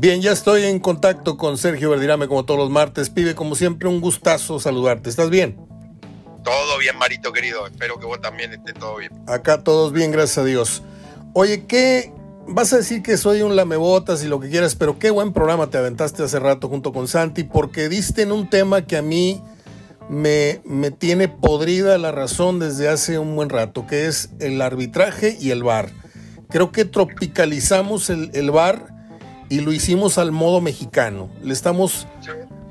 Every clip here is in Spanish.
Bien, ya estoy en contacto con Sergio Verdirame como todos los martes. Pibe, como siempre, un gustazo saludarte. ¿Estás bien? Todo bien, Marito querido. Espero que vos también estés todo bien. Acá todos bien, gracias a Dios. Oye, ¿qué? Vas a decir que soy un lamebotas y lo que quieras, pero qué buen programa te aventaste hace rato junto con Santi, porque diste en un tema que a mí me, me tiene podrida la razón desde hace un buen rato, que es el arbitraje y el VAR. Creo que tropicalizamos el, el VAR y lo hicimos al modo mexicano. Le estamos,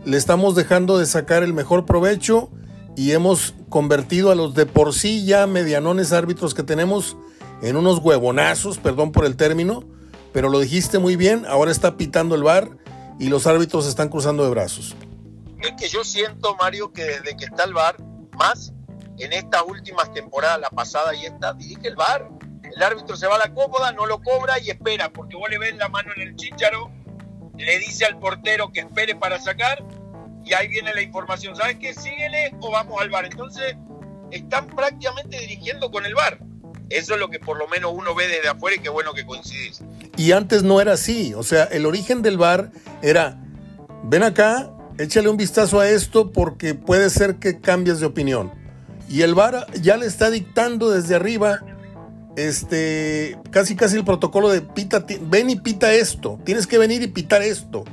le estamos dejando de sacar el mejor provecho y hemos convertido a los de por sí ya medianones árbitros que tenemos en unos huevonazos, perdón por el término, pero lo dijiste muy bien, ahora está pitando el bar y los árbitros están cruzando de brazos. Es que yo siento, Mario, que desde que está el bar, más en estas últimas temporadas, la pasada y esta, dirige el bar. El árbitro se va a la cómoda, no lo cobra y espera, porque vos le ves la mano en el chícharo, le dice al portero que espere para sacar y ahí viene la información. ¿Sabes qué? Síguele o vamos al bar. Entonces, están prácticamente dirigiendo con el bar. Eso es lo que por lo menos uno ve desde afuera y qué bueno que coincidís. Y antes no era así. O sea, el origen del bar era, ven acá, échale un vistazo a esto porque puede ser que cambies de opinión. Y el bar ya le está dictando desde arriba este, casi casi el protocolo de pita, ven y pita esto, tienes que venir y pitar esto.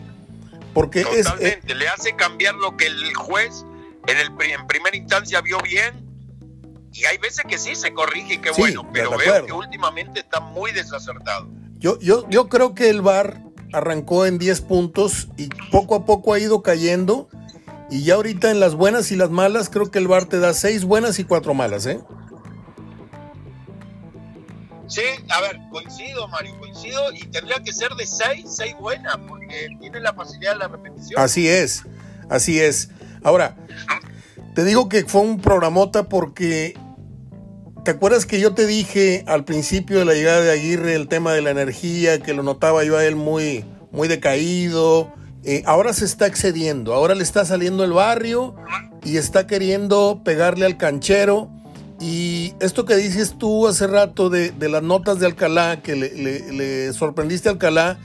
Porque Totalmente, es, le hace cambiar lo que el juez en, el, en primera instancia vio bien y hay veces que sí se corrige, qué Sí, bueno, pero veo acuerdo. que últimamente está muy desacertado. Yo, yo, yo creo que el VAR arrancó en 10 puntos y poco a poco ha ido cayendo. Y ya ahorita en las buenas y las malas, creo que el VAR te da 6 buenas y 4 malas, ¿eh? Sí, a ver, coincido, Mario, coincido, y tendría que ser de seis, seis buenas, porque tiene la facilidad de la repetición. Así es, así es. Ahora, te digo que fue un programota porque ¿te acuerdas que yo te dije al principio de la llegada de Aguirre el tema de la energía, que lo notaba yo a él muy, muy decaído? Eh, ahora se está excediendo, ahora le está saliendo el barrio y está queriendo pegarle al canchero. Y esto que dices tú hace rato de, de las notas de Alcalá, que le, le- le sorprendiste a Alcalá,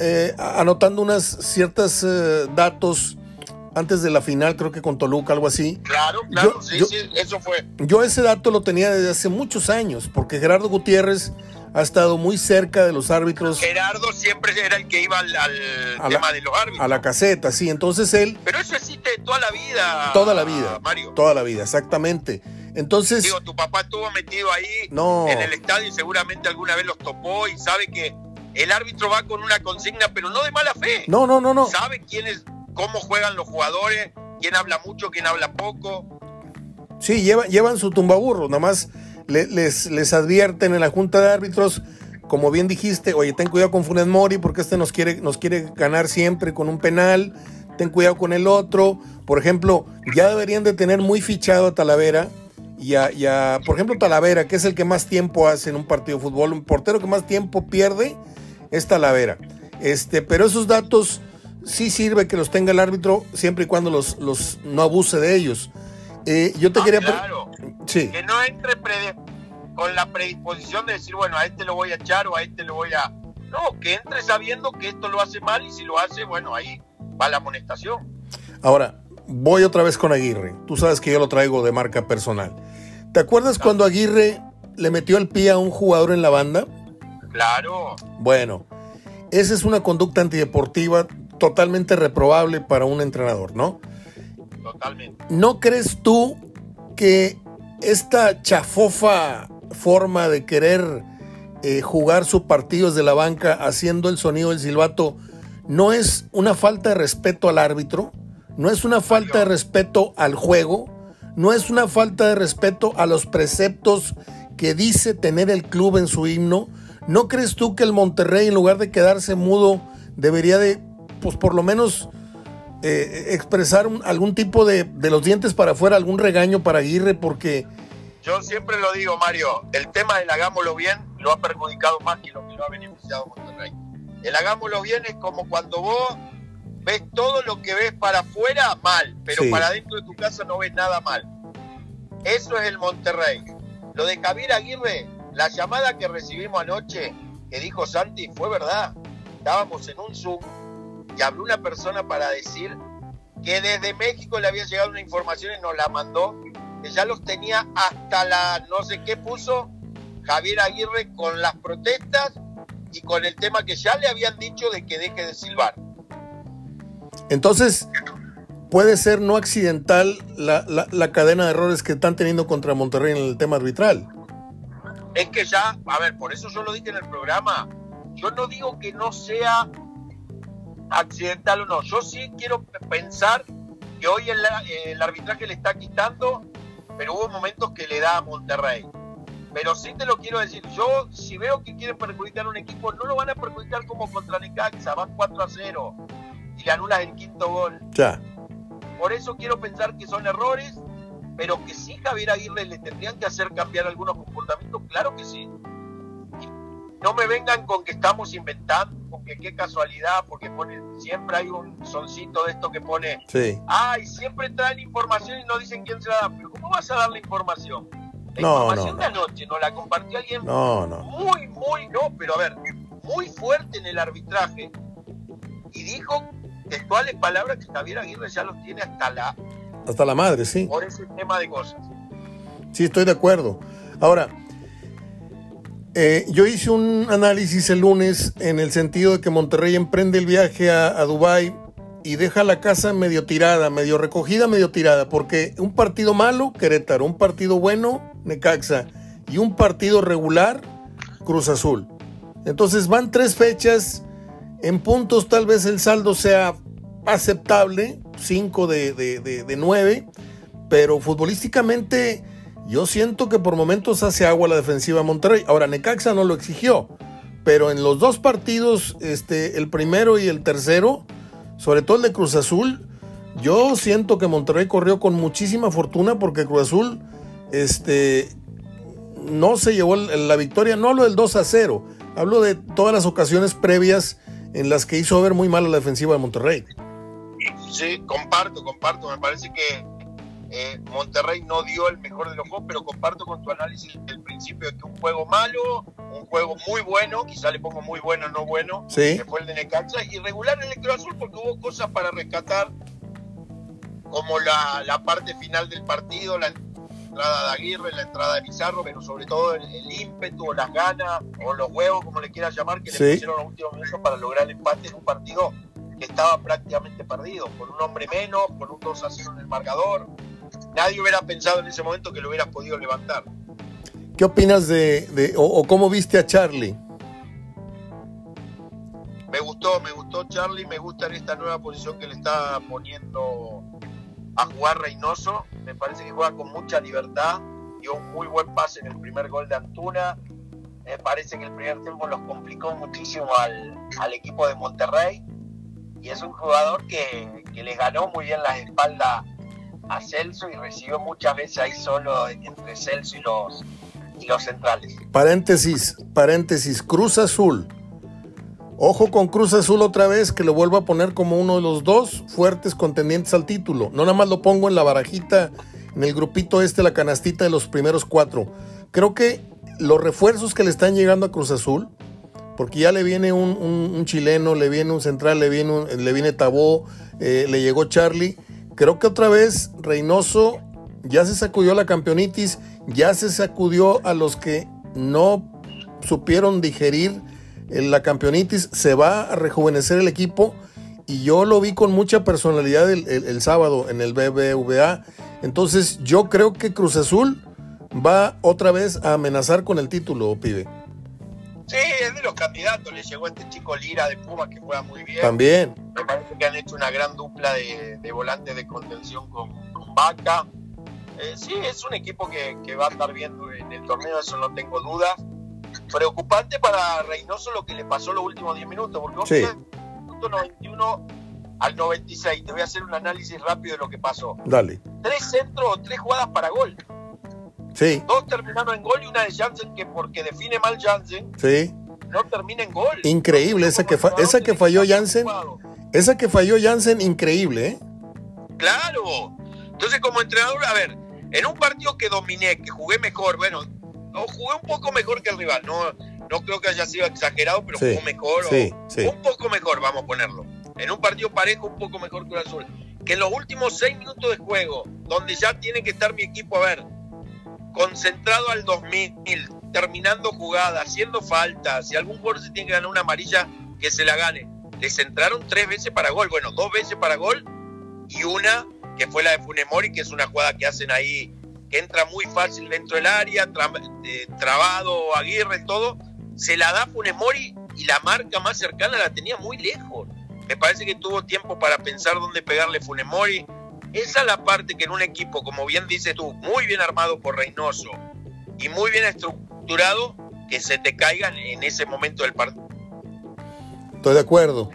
eh, anotando unas ciertas eh, datos antes de la final, creo que con Toluca, algo así. Claro, claro, Yo- sí, yo- sí, eso fue. Yo ese dato lo tenía desde hace muchos años, porque Gerardo Gutiérrez ha estado muy cerca de los árbitros Gerardo siempre era el que iba al, al A la- tema de los árbitros. a la caseta, sí. Entonces él, Pero eso existe toda la vida. toda la vida, Mario. toda la vida, exactamente. Entonces, Digo, tu papá estuvo metido ahí No. en el estadio y seguramente alguna vez los topó y sabe que el árbitro va con una consigna, pero no de mala fe. no, no, no, no. Sabe quién es, cómo juegan los jugadores, quién habla mucho, quién habla poco. Sí, llevan, llevan su tumbaburro, nada más le- les, les advierten en la junta de árbitros, como bien dijiste, oye, ten cuidado con Funes Mori porque este nos quiere, nos quiere ganar siempre con un penal, ten cuidado con el otro. Por ejemplo, ya deberían de tener muy fichado a Talavera y a, y a, por ejemplo, Talavera, que es el que más tiempo hace en un partido de fútbol, un portero que más tiempo pierde es Talavera. Este, pero esos datos sí sirve que los tenga el árbitro siempre y cuando los, los no abuse de ellos. Eh, yo te quería pre- claro, Sí, que no entre prede- con la predisposición de decir, bueno, a este lo voy a echar o a este lo voy a... No, que entre sabiendo que esto lo hace mal y si lo hace, bueno, ahí va la amonestación. ahora voy otra vez con Aguirre. Tú sabes que yo lo traigo de marca personal. ¿Te acuerdas cuando Aguirre le metió el pie a un jugador en la banda? Claro, Bueno, esa es una conducta antideportiva totalmente reprobable para un entrenador, ¿no? totalmente. ¿No crees tú que esta chafofa forma de querer eh, jugar su partido desde la banca haciendo el sonido del silbato no es una falta de respeto al árbitro? ¿No es una falta de respeto al juego? ¿No es una falta de respeto a los preceptos que dice tener el club en su himno? ¿No crees tú que el Monterrey en lugar de quedarse mudo debería de, pues por lo menos eh, expresar algún tipo de, de los dientes para afuera, algún regaño para Aguirre, porque Yo siempre lo digo, Mario, el tema del hagámoslo bien lo ha perjudicado más que lo que lo ha beneficiado Monterrey. El hagámoslo bien es como cuando vos ves todo lo que ves para afuera mal, pero Sí. para dentro de tu casa no ves nada mal. Eso es el Monterrey. Lo de Javier Aguirre, la llamada que recibimos anoche que dijo Santi fue verdad. estábamos en un Zoom y habló una persona para decir que desde México le había llegado una información y nos la mandó, que ya los tenía hasta la no sé qué puso Javier Aguirre con las protestas y con el tema que ya le habían dicho de que deje de silbar. Entonces, puede ser no accidental la, la, cadena de errores que están teniendo contra Monterrey en el tema arbitral. Es que ya, a ver, por eso yo lo dije en el programa, yo no digo que no sea accidental o no, yo sí quiero pensar que hoy el, arbitraje le está quitando, pero hubo momentos que le da a Monterrey. Pero sí te lo quiero decir, yo si veo que quieren perjudicar a un equipo, no lo van a perjudicar como contra Necaxa, van 4 a 0 y le anulas el quinto gol. Ya. Por eso quiero pensar que son errores, pero que sí Javier Aguirre le tendrían que hacer cambiar algunos comportamientos, claro que sí. no me vengan con que estamos inventando, con que qué casualidad, porque pone, siempre hay un soncito de esto que pone, sí. ay, siempre traen información y no dicen quién se la da, pero ¿cómo vas a dar la información? La no, información no, de anoche nos la compartió alguien no, no. muy, muy, no, pero a ver, muy fuerte en el arbitraje y dijo textuales palabras que Javier Aguirre ya los tiene hasta la... Hasta la madre, sí. Por ese tema de cosas. Sí, estoy de acuerdo. Ahora, eh, yo hice un análisis el lunes en el sentido de que Monterrey emprende el viaje a, a Dubái y deja la casa medio tirada, medio recogida, medio tirada, porque un partido malo, Querétaro, un partido bueno, Necaxa, y un partido regular, Cruz Azul. Entonces van tres fechas, en puntos tal vez el saldo sea aceptable, 5 de, de, 9, pero futbolísticamente yo siento que por momentos hace agua la defensiva de Monterrey. Ahora, Necaxa no lo exigió, pero en los dos partidos, este, el primero y el tercero, sobre todo el de Cruz Azul, yo siento que Monterrey corrió con muchísima fortuna porque Cruz Azul este, no se llevó la victoria, no hablo del 2 a 0, hablo de todas las ocasiones previas en las que hizo ver muy mal a la defensiva de Monterrey. Sí, comparto, comparto. Me parece que eh, Monterrey no dio el mejor de los juegos, pero comparto con tu análisis del principio de que un juego malo, un juego muy bueno, quizá le pongo muy bueno, no bueno, sí. que fue el de Necaxa, y regular el Electro Azul porque hubo cosas para rescatar, como la, la parte final del partido, la entrada de Aguirre, la entrada de Pizarro, pero sobre todo el, ímpetu o las ganas o los huevos, como le quieras llamar, que le pusieron los últimos minutos para lograr el empate en un partido que estaba prácticamente perdido, con un hombre menos, con un 2 a 0 en el marcador. Nadie hubiera pensado en ese momento que lo hubieras podido levantar. ¿Qué opinas de, o, cómo viste a Charlie? Me gustó, me gustó Charlie, me gusta en esta nueva posición que le está poniendo a jugar Reynoso. Me parece que juega con mucha libertad. Dio un muy buen pase en el primer gol de Antuna. Me parece que el primer tiempo los complicó muchísimo al, al equipo de Monterrey y es un jugador que, que ganó muy bien la espalda a Celso y recibió muchas veces ahí solo entre Celso y los, y los centrales. Paréntesis, paréntesis, Cruz Azul. Ojo con Cruz Azul otra vez, que lo vuelvo a poner como uno de los dos fuertes contendientes al título. No nada más lo pongo en la barajita, en el grupito este, la canastita de los primeros cuatro. Creo que los refuerzos que le están llegando a Cruz Azul, porque ya le viene un, chileno, le viene un central, le viene, le viene Tabó, eh, le llegó Charlie. Creo que otra vez Reynoso ya se sacudió la campeonitis, ya se sacudió a los que no supieron digerir la campeonitis, se va a rejuvenecer el equipo y yo lo vi con mucha personalidad el, sábado en el BBVA. Entonces yo creo que Cruz Azul va otra vez a amenazar con el título, pibe. Sí, es de los candidatos. Le llegó este chico Lira de Puma que juega muy bien. También. Me parece que han hecho una gran dupla de, volantes de contención con, Vaca. Eh, sí, es un equipo que, que, va a estar viendo en el torneo, eso no tengo dudas. Preocupante para Reynoso lo que le pasó los últimos 10 minutos, porque sí. minuto 91 al 96. Te voy a hacer un análisis rápido de lo que pasó. Dale. Tres centros, tres jugadas para gol. Sí. Dos terminaron en gol y una de Jansen que porque define mal Jansen. Sí. No termina en gol. Increíble, esa que, esa que falló Jansen. Esa que falló Jansen, increíble, ¿eh? Claro. Entonces, como entrenador, a ver, en un partido que dominé, que jugué mejor, bueno, jugué un poco mejor que el rival, no, no creo que haya sido exagerado, pero jugó mejor. Un poco mejor, vamos a ponerlo. En un partido parejo, un poco mejor que el Azul. Que en los últimos seis minutos de juego, donde ya tiene que estar mi equipo, a ver, concentrado al 2000, terminando jugada, haciendo falta, si algún jugador se tiene que ganar una amarilla, que se la gane. Les entraron tres veces para gol, bueno, dos veces para gol y una que fue la de Funemori, que es una jugada que hacen ahí, que entra muy fácil dentro del área, eh, trabado Aguirre, todo, se la da Funemori y la marca más cercana la tenía muy lejos. Me parece que tuvo tiempo para pensar dónde pegarle Funemori. Esa es la parte que en un equipo, como bien dices tú, muy bien armado por Reynoso y muy bien estructurado, que se te caigan en ese momento del partido. Estoy de acuerdo.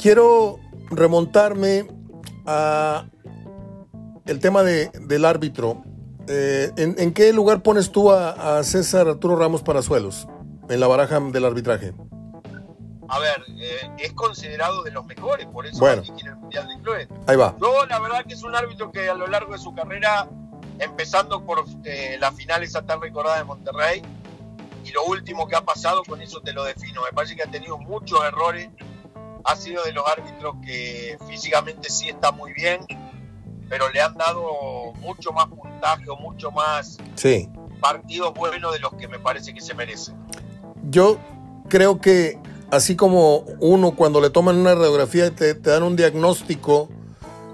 Quiero remontarme a el tema de, del árbitro. Eh, ¿en, qué lugar pones tú a, César Arturo Ramos Parazuelos en la baraja del arbitraje? A ver, eh, es considerado de los mejores, por eso bueno, el Mundial de Ahí va. Yo, la verdad, que es un árbitro que a lo largo de su carrera, empezando por eh, la final esa tan recordada de Monterrey, y lo último que ha pasado, con eso te lo defino. Me parece que ha tenido muchos errores, ha sido de los árbitros que físicamente sí está muy bien, pero le han dado mucho más puntaje o mucho más sí. partidos buenos de los que me parece que se merecen. Yo creo que así como uno cuando le toman una radiografía te, te dan un diagnóstico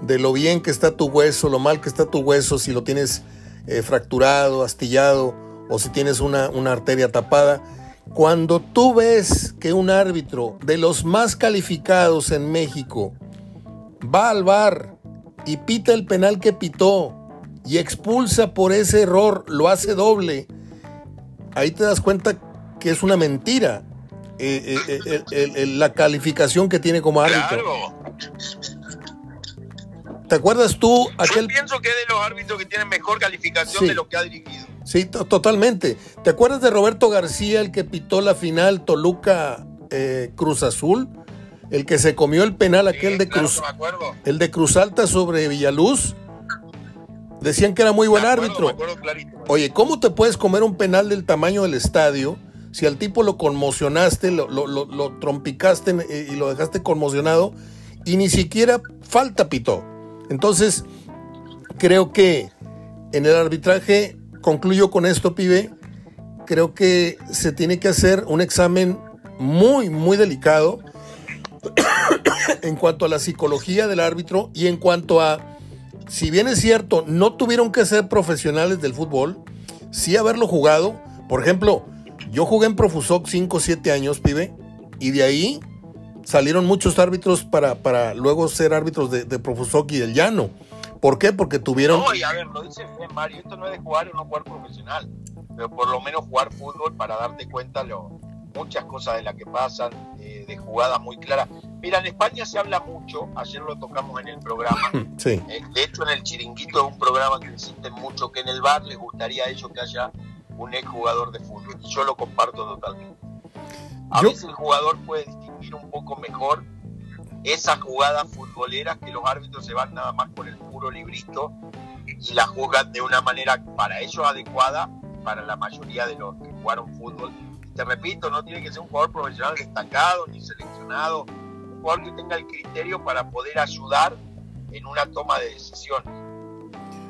de lo bien que está tu hueso, lo mal que está tu hueso, si lo tienes eh, fracturado, astillado o si tienes una, una arteria tapada. Cuando tú ves que un árbitro de los más calificados en México va al bar y pita el penal que pitó y expulsa por ese error, lo hace doble, ahí te das cuenta que es una mentira eh, eh, eh, la calificación que tiene como árbitro. ¿Te acuerdas tú aquel... Yo pienso que es de los árbitros que tienen mejor calificación de lo que ha dirigido. Sí, totalmente. ¿Te acuerdas de Roberto García, el que pitó la final Toluca Cruz Azul? El que se comió el penal aquel de Cruz. el de Cruz Alta sobre Villaluz. Decían que era muy buen árbitro. Oye, ¿cómo te puedes comer un penal del tamaño del estadio si al tipo lo conmocionaste, lo, lo, trompicaste y lo dejaste conmocionado y ni siquiera falta pitó? Entonces, creo que en el arbitraje, concluyo con esto, pibe, creo que se tiene que hacer un examen muy, muy delicado en cuanto a la psicología del árbitro y en cuanto a, si bien es cierto, no tuvieron que ser profesionales del fútbol, sí haberlo jugado. Por ejemplo, yo jugué en Profusoc 5 o 7 años, pibe, y de ahí salieron muchos árbitros para, para luego ser árbitros de, de Profusoc y del Llano. ¿Por qué? Porque tuvieron... No, y a ver, lo dice Mario, esto no es de jugar o no jugar profesional, pero por lo menos jugar fútbol para darte cuenta lo, muchas cosas de las que pasan, eh, de jugadas muy claras. Mira, en España se habla mucho, ayer lo tocamos en el programa, sí. Eh, de hecho en el Chiringuito es un programa que insisten mucho que en el bar les gustaría a ellos que haya un exjugador de fútbol, y yo lo comparto totalmente. A veces el jugador puede distinguir un poco mejor esas jugadas futboleras que los árbitros se van nada más con el puro librito y la juzgan de una manera para ellos adecuada para la mayoría de los que jugaron fútbol te repito, no tiene que ser un jugador profesional destacado ni seleccionado, un jugador que tenga el criterio para poder ayudar en una toma de decisiones.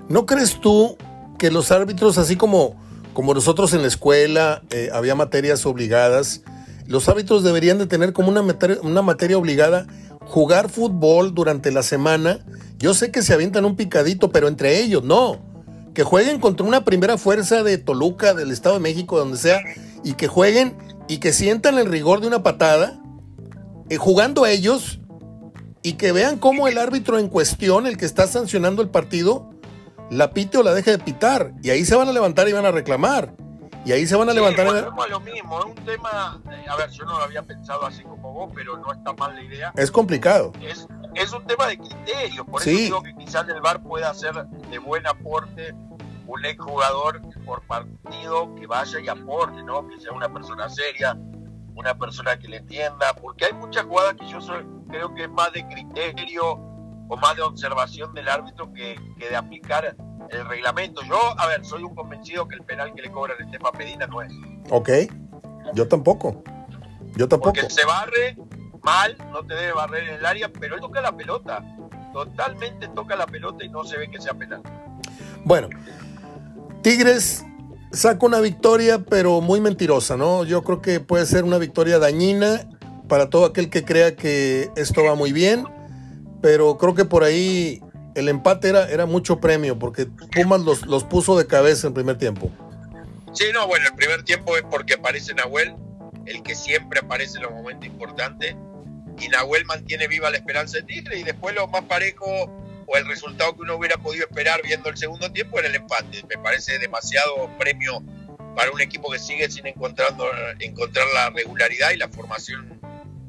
¿No crees tú que los árbitros, así como, como nosotros en la escuela eh, había materias obligadas, los árbitros deberían de tener como una materia, una materia obligada jugar fútbol durante la semana? Yo sé que se avientan un picadito, pero entre ellos no. Que jueguen contra una primera fuerza de Toluca, del Estado de México, donde sea, y que jueguen y que sientan el rigor de una patada, eh, jugando ellos y que vean cómo el árbitro en cuestión, el que está sancionando el partido, la pite o la deje de pitar. Y ahí se van a levantar y van a reclamar. Y ahí se van a levantar. Es lo mismo, es un tema, eh, a ver, yo no lo había pensado así como vos, pero no está mal la idea. Es complicado. Es, es un tema de criterios, por eso digo que quizás el VAR pueda ser de buen aporte un exjugador por partido que vaya y aporte, ¿no? Que sea una persona seria, una persona que le entienda, porque hay muchas jugadas que yo soy, creo que es más de criterio o más de observación del árbitro que, de aplicar el reglamento. Yo, a ver, soy un convencido que el penal que le cobran a Estefa Medina no es. Ok. Yo tampoco. Yo tampoco. Porque se barre mal, no te debe barrer en el área, pero él toca la pelota. Totalmente toca la pelota y no se ve que sea penal. Bueno, Tigres saca una victoria, pero muy mentirosa, ¿no? Yo creo que puede ser una victoria dañina para todo aquel que crea que esto va muy bien, pero creo que por ahí el empate era, era mucho premio, porque Pumas los, los puso de cabeza en primer tiempo. Sí, no, bueno, el primer tiempo es porque aparece Nahuel, el que siempre aparece en los momentos importantes, y Nahuel mantiene viva la esperanza de Tigre, y después lo más parejo o el resultado que uno hubiera podido esperar viendo el segundo tiempo era el empate. Me parece demasiado premio para un equipo que sigue sin encontrando, encontrar la regularidad y la formación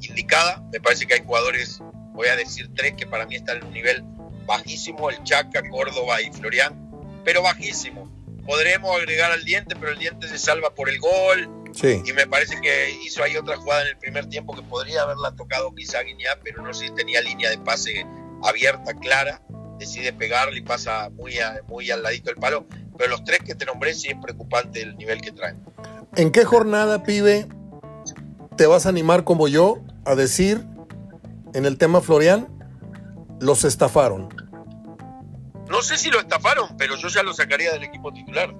indicada. Me parece que hay jugadores, voy a decir tres, que para mí están en un nivel bajísimo, el Chaca, Córdoba y Florian, pero bajísimo. Podremos agregar al diente, pero el diente se salva por el gol. Sí. Y me parece que hizo ahí otra jugada en el primer tiempo que podría haberla tocado quizá Guiñá, pero no sé si tenía línea de pase abierta, clara, decide pegarle y pasa muy, a- muy al ladito del palo. Pero los tres que te nombré sí es preocupante el nivel que traen. ¿En qué jornada, pibe, te vas a animar como yo a decir en el tema Florian, los estafaron? No sé si lo estafaron, pero yo ya lo sacaría del equipo titular.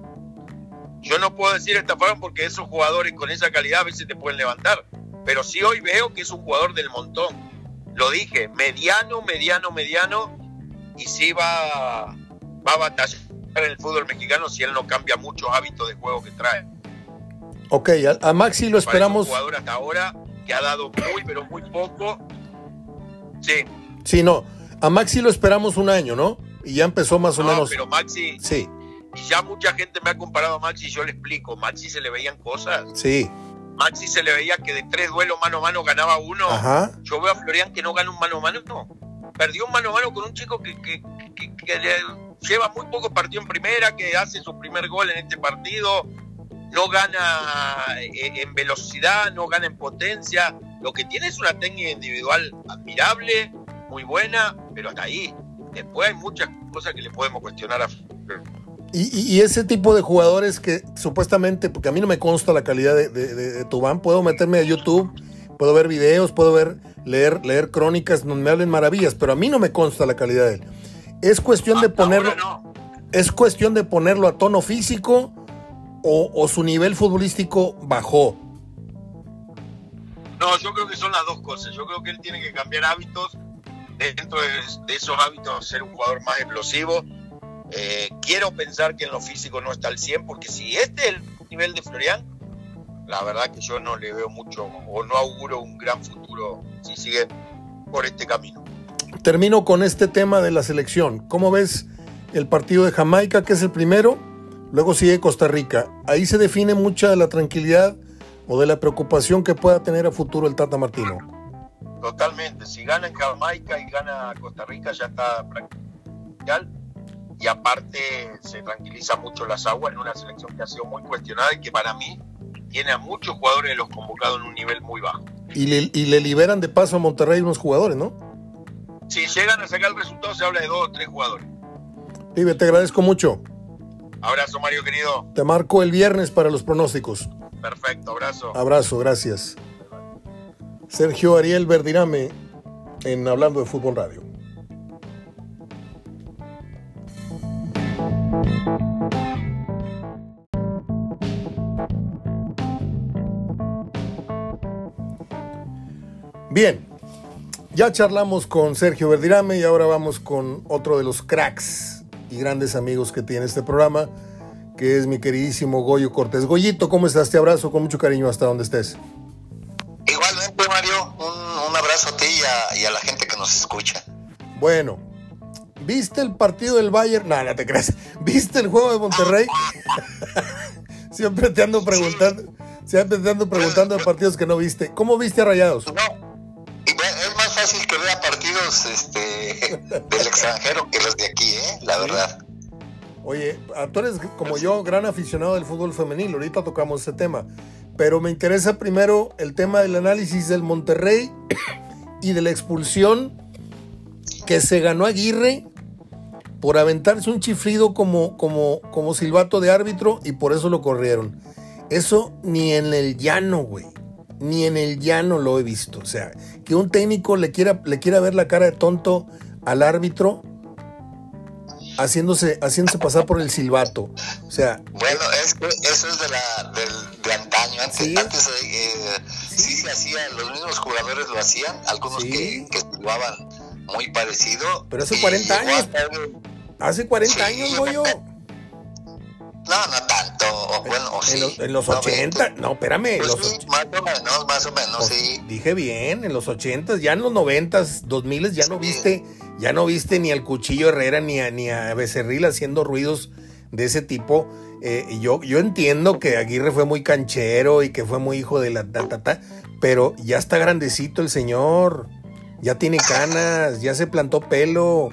Yo no puedo decir estafaron porque esos jugadores con esa calidad a veces te pueden levantar. Pero sí hoy veo que es un jugador del montón. Lo dije, mediano, mediano, mediano. Y sí va, va a batallar en el fútbol mexicano si él no cambia muchos hábitos de juego que trae. Ok, a, a Maxi lo esperamos. Un jugador hasta ahora que ha dado muy, pero muy poco. Sí, Sí, no. A Maxi lo esperamos un año, ¿no? Y ya empezó más o no, menos. pero Maxi, Sí, y ya mucha gente me ha comparado a Maxi y yo le explico. Maxi se le veían cosas. sí. Maxi se le veía que de tres duelos mano a mano ganaba uno. Ajá. Yo veo a Florian que no gana un mano a mano, no. Perdió un mano a mano con un chico que, que- que- que le lleva muy poco partido en primera, que hace su primer gol en este partido. No gana eh, en velocidad, no gana en potencia. Lo que tiene es una técnica individual admirable, muy buena, pero hasta ahí. Después hay muchas cosas que le podemos cuestionar a. Y, y- ese tipo de jugadores que supuestamente, porque a mí no me consta la calidad de, de, de- de Tubán, puedo meterme a YouTube, puedo ver videos, puedo ver, leer, leer crónicas donde me hablen maravillas, pero a mí no me consta la calidad de él. Es cuestión de ponerlo, no. es cuestión de ponerlo a tono físico o, o su nivel futbolístico bajó. No, yo creo que son las dos cosas. Yo creo que él tiene que cambiar hábitos. Dentro de, esos hábitos, ser un jugador más explosivo. Eh, quiero pensar que en lo físico no está al 100, porque si este es el nivel de Florian, la verdad que yo no le veo mucho o no auguro un gran futuro si sigue por este camino. Termino con este tema de la selección. ¿Cómo ves el partido de Jamaica, que es el primero? Luego sigue Costa Rica. Ahí se define mucha la tranquilidad o de la preocupación que pueda tener a futuro el Tata Martino. Totalmente. Si gana en Jamaica y gana Costa Rica, ya está prácticamente. Y aparte, se tranquiliza mucho las aguas en una selección que ha sido muy cuestionada y que para mí tiene a muchos jugadores de los convocados en un nivel muy bajo. Y le, y le liberan de paso a Monterrey unos jugadores, ¿no? Si llegan a sacar el resultado, se habla de dos o tres jugadores. Pibe, te agradezco mucho. Abrazo, Mario querido. Te marco el viernes para los pronósticos. Perfecto, abrazo. Abrazo, gracias. Sergio Ariel Verdirame en Hablando de Fútbol Radio. Bien, ya charlamos con Sergio Verdirame y ahora vamos con otro de los cracks y grandes amigos que tiene este programa, que es mi queridísimo Goyo Cortés. Goyito, ¿cómo estás? Te abrazo con mucho cariño hasta donde estés. Igualmente, Mario, un, un abrazo a ti y a, y a la gente que nos escucha. Bueno, ¿viste el partido del Bayern? No, no te creas. ¿Viste el juego de Monterrey? siempre te ando preguntando, siempre te ando preguntando de partidos que no viste. ¿Cómo viste a Rayados? No, es más fácil que vea partidos este, del extranjero que los de aquí, ¿eh? La verdad. Oye, tú eres como yo, gran aficionado del fútbol femenil. Ahorita tocamos ese tema. Pero me interesa primero el tema del análisis del Monterrey y de la expulsión que se ganó Aguirre por aventarse un chiflido como, como, como silbato de árbitro y por eso lo corrieron. Eso ni en el llano, güey. Ni en el llano lo he visto. O sea, que un técnico le quiera, le quiera ver la cara de tonto al árbitro haciéndose, haciéndose pasar por el silbato. O sea. Bueno, es que eso es de, la, del, de antaño. Antes, ¿Sí? antes eh, sí se hacía, los mismos jugadores lo hacían, algunos ¿Sí? que, que silbaban muy parecido. Pero hace 40 años. Hace 40 sí, años, yo. No, no tanto. O, bueno, o en, sí. los, en los 80, no, espérame. Pues los, sí, más o menos, más o menos, pues, sí. Dije bien, en los 80, ya en los 90, 2000 ya no viste, ya no viste ni al Cuchillo Herrera ni a, ni a Becerril haciendo ruidos de ese tipo. Eh, yo, yo entiendo que Aguirre fue muy canchero y que fue muy hijo de la ta, pero ya está grandecito el señor, ya tiene canas, ya se plantó pelo,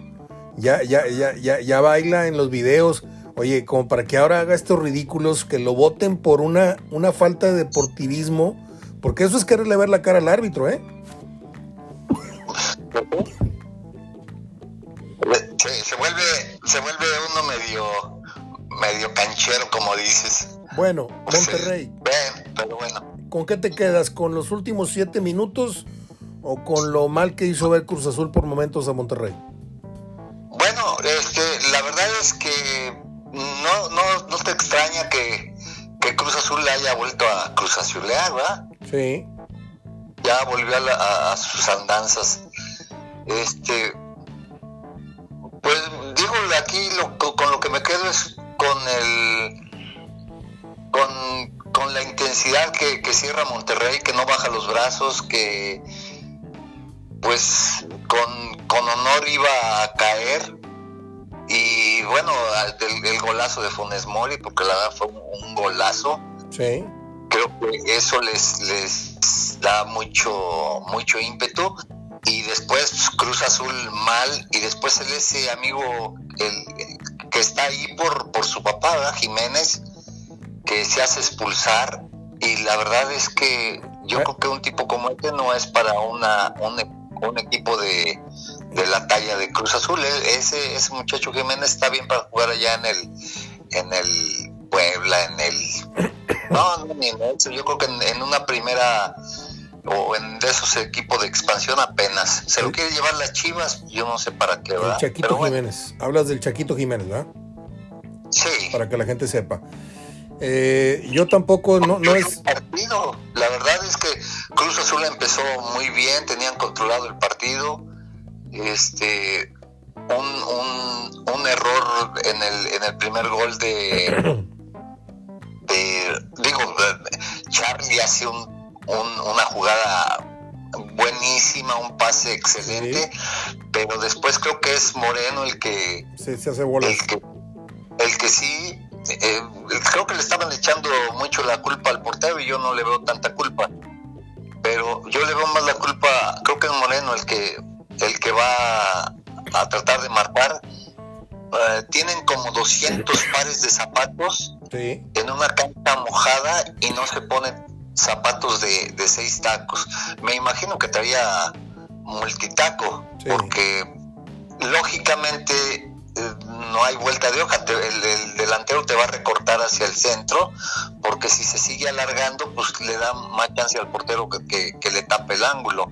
ya, ya, ya, ya, ya baila en los videos. Oye, como para que ahora haga estos ridículos, que lo voten por una, una falta de deportivismo, porque eso es quererle ver la cara al árbitro, ¿eh? Se, se, vuelve, se vuelve uno medio, medio canchero, como dices. Bueno, Monterrey. Ven, pero bueno. ¿Con qué te quedas? ¿Con los últimos siete minutos o con lo mal que hizo ver Cruz Azul por momentos a Monterrey? Bueno, este, la verdad es que no, no, no te extraña que, que Cruz Azul haya vuelto a Cruz Azulear, ¿verdad? Sí. Ya volvió a, la, a, a, sus andanzas. Este, pues digo, aquí lo, con lo que me quedo es con el, con, con la intensidad que, que cierra Monterrey, que no baja los brazos, que pues con, con honor iba a caer bueno, el, el, golazo de Funes Mori, porque la verdad fue un, un, golazo. Sí. Creo que eso les, les da mucho, mucho ímpetu. Y después pues, Cruz Azul mal. Y después el ese amigo el, que está ahí por, por su papá, ¿verdad? Jiménez, que se hace expulsar. Y la verdad es que yo ¿Eh? creo que un tipo como este no es para una, un, un equipo de, de la talla de Cruz Azul. Ese, ese muchacho Jiménez está bien para jugar allá en el, en el Puebla, en el... No, no, ni en eso. Yo creo que en, en, una primera o en de esos equipos de expansión apenas. Se lo quiere llevar las Chivas, yo no sé para qué, ¿verdad? El Chaquito Pero Jiménez. Hablas del Chaquito Jiménez, ¿verdad? Sí. Para que la gente sepa. Eh, yo tampoco, no, no es... Partido. La verdad es que Cruz Azul empezó muy bien, tenían controlado el partido este un, un, un, error en el, en el primer gol de, de digo Charlie hace un, un, una jugada buenísima un pase excelente sí. pero después creo que es Moreno el que sí, se hace el que el que sí eh, creo que le estaban echando mucho la culpa al portero y yo no le veo tanta culpa pero yo le veo más la culpa creo que es Moreno el que el que va a tratar de marcar, uh, tienen como 200 pares de zapatos sí. en una cancha mojada y no se ponen zapatos de, de seis tacos. Me imagino que traía multitaco, sí. porque lógicamente eh, no hay vuelta de hoja, el, el, delantero te va a recortar hacia el centro, porque si se sigue alargando, pues le da más chance al portero que, que, que le tape el ángulo.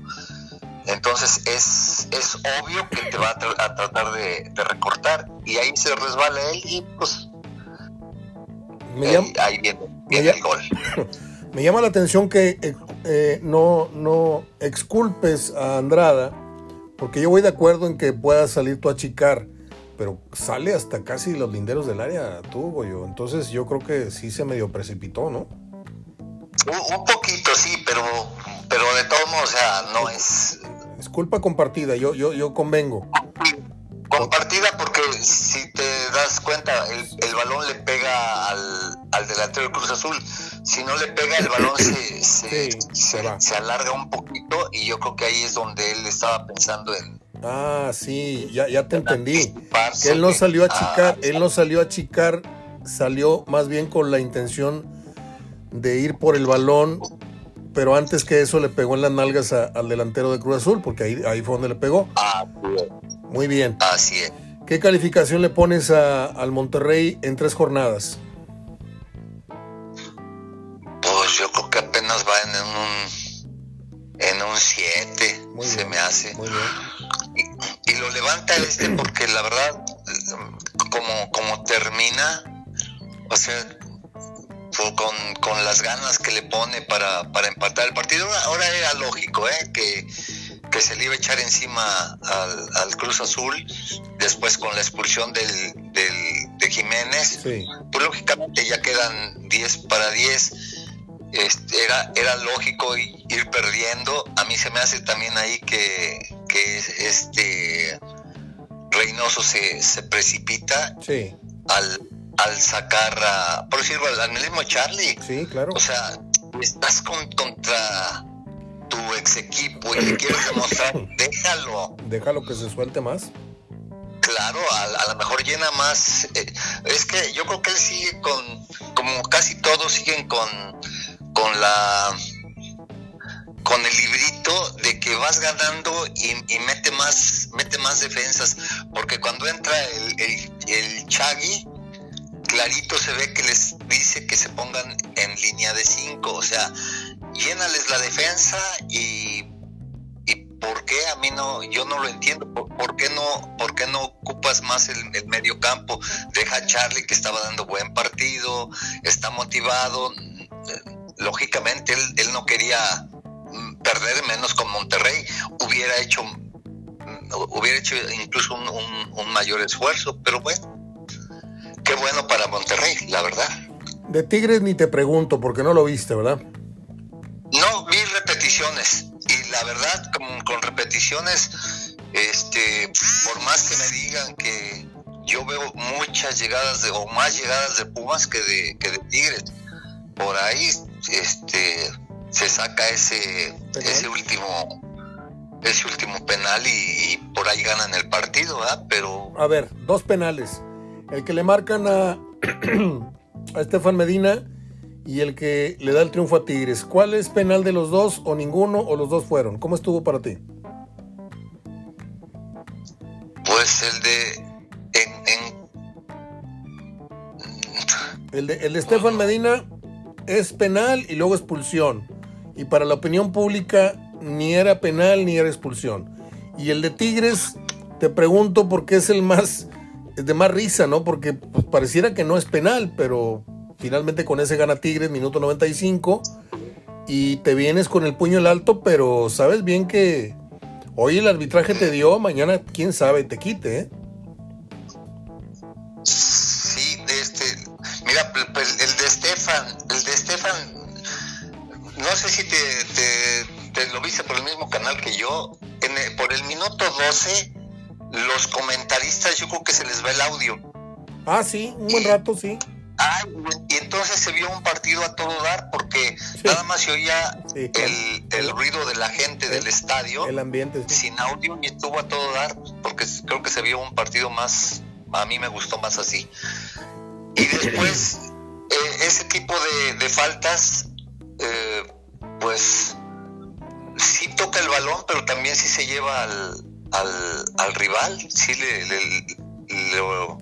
Entonces es, es obvio que te va a, tra a tratar de, de, recortar y ahí se resbala él y pues me llama, eh, ahí viene, viene el gol. Me llama la atención que eh, eh, no, no exculpes a Andrada, porque yo voy de acuerdo en que pueda salir tú a chicar, pero sale hasta casi los linderos del área tú, Goyo. Entonces yo creo que sí se medio precipitó, ¿no? Un, un poquito, sí, pero pero de todos modos, o sea, no es... Es culpa compartida, yo, yo, yo convengo. Compartida porque si te das cuenta, el, el balón le pega al, al, delantero de Cruz Azul. Si no le pega, el balón se, se, sí, se, se, se, alarga un poquito y yo creo que ahí es donde él estaba pensando en... Ah, sí, ya, ya te entendí. Que él no salió a chicar, él no salió a chicar, salió más bien con la intención de ir por el balón pero antes que eso le pegó en las nalgas a, al delantero de Cruz Azul, porque ahí, ahí fue donde le pegó. Ah, Muy bien. Así es. ¿Qué calificación le pones a, al Monterrey en tres jornadas? yo creo que apenas va en un en un 7, se me hace. Y, y, lo levanta este porque la verdad, como, como termina, o sea, con, con las ganas que le pone para, para empatar el partido, ahora era lógico, ¿eh? Que, que se le iba a echar encima al, Cruz Azul, después con la expulsión del, de Jiménez, pues lógicamente ya quedan 10 para 10, este, era, era lógico ir perdiendo, a mí se me hace también ahí que, que este Reynoso se, se precipita al, al sacar, a, por decirlo, al, mismo Charlie. Sí, claro. O sea, estás con, contra tu ex equipo y le quieres demostrar, déjalo. Déjalo que se suelte más. Claro, a, lo mejor llena más. Eh, es que yo creo que él sigue con, como casi todos siguen con, con la con el librito de que vas ganando y, mete más mete más defensas porque cuando entra el, el, el Chagui clarito se ve que les dice que se pongan en línea de cinco o sea llénales la defensa y, y por qué a mí no, yo no lo entiendo, por, qué no, por qué no ocupas más el, medio campo, deja a Charlie que estaba dando buen partido, está motivado, lógicamente él, él no quería mm, perder menos con Monterrey, hubiera hecho mm, hubiera hecho incluso un mayor esfuerzo, pero bueno, qué bueno para Monterrey, la verdad. De Tigres ni te pregunto porque no lo viste, ¿verdad? No, vi repeticiones y la verdad con, con repeticiones, este, por más que me digan que yo veo muchas llegadas de, o más llegadas de Pumas que de, que de Tigres, por ahí este se saca ese ese último ese último penal y, por ahí ganan el partido, ¿verdad? Pero a ver, dos penales. El que le marcan a a Estefan Medina y el que le da el triunfo a Tigres. ¿Cuál es penal de los dos o ninguno o los dos fueron? ¿Cómo estuvo para ti? Pues el de... El de, el de Estefan Medina es penal y luego expulsión. Y para la opinión pública ni era penal ni era expulsión. Y el de Tigres, te pregunto por qué es el más, es de más risa, ¿no? Porque pues, pareciera que no es penal, pero Finalmente con ese gana Tigres, minuto 95. Y te vienes con el puño en alto, pero sabes bien que hoy el arbitraje te dio, mañana quién sabe te quite, ¿eh? Sí, este, mira, pues, el de Estefan, el de Estefan, no sé si te, lo viste por el mismo canal que yo, por el minuto 12, los comentaristas yo creo que se les va el audio. Ah, sí, un buen rato, sí y entonces se vio un partido a todo dar porque nada más se oía el, ruido de la gente del estadio, el ambiente sin audio y estuvo a todo dar porque creo que se vio un partido más, a mí me gustó más así. Y después eh, ese tipo de, faltas, eh, pues sí toca el balón, pero también sí se lleva al, al, rival, sí le, le lo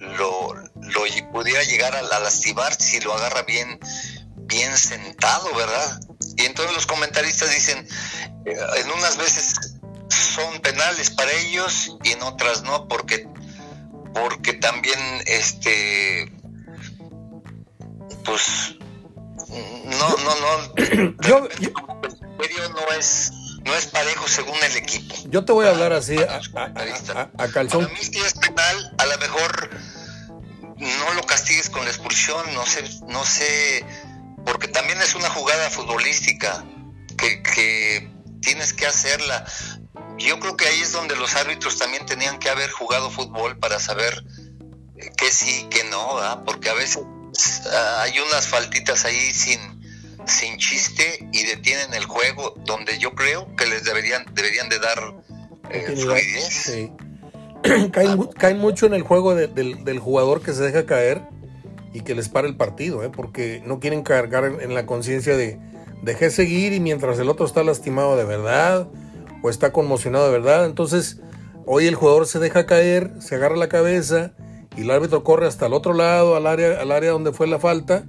lo, lo pudiera llegar a, lastimar si lo agarra bien, bien sentado, ¿verdad? Y entonces los comentaristas dicen, eh, en unas veces son penales para ellos y en otras no, porque, porque también este pues no, no, no, yo, no es no es parejo según el equipo. Yo te voy a hablar así a, a, calzón. Para mí si es penal, a lo mejor no lo castigues con la expulsión, no sé, no sé, porque también es una jugada futbolística que, tienes que hacerla. Yo creo que ahí es donde los árbitros también tenían que haber jugado fútbol para saber eh, que sí, que no, porque a veces ah, hay unas faltitas ahí sin, sin chiste y detienen el juego donde yo creo que les deberían deberían de dar eh, fluidez. caen, mucho en el juego del, jugador que se deja caer y que les para el partido, ¿eh? porque no quieren cargar en la conciencia de dejé seguir y mientras el otro está lastimado de verdad o está conmocionado de verdad. Entonces, hoy el jugador se deja caer, se agarra la cabeza y el árbitro corre hasta el otro lado, al área, al área donde fue la falta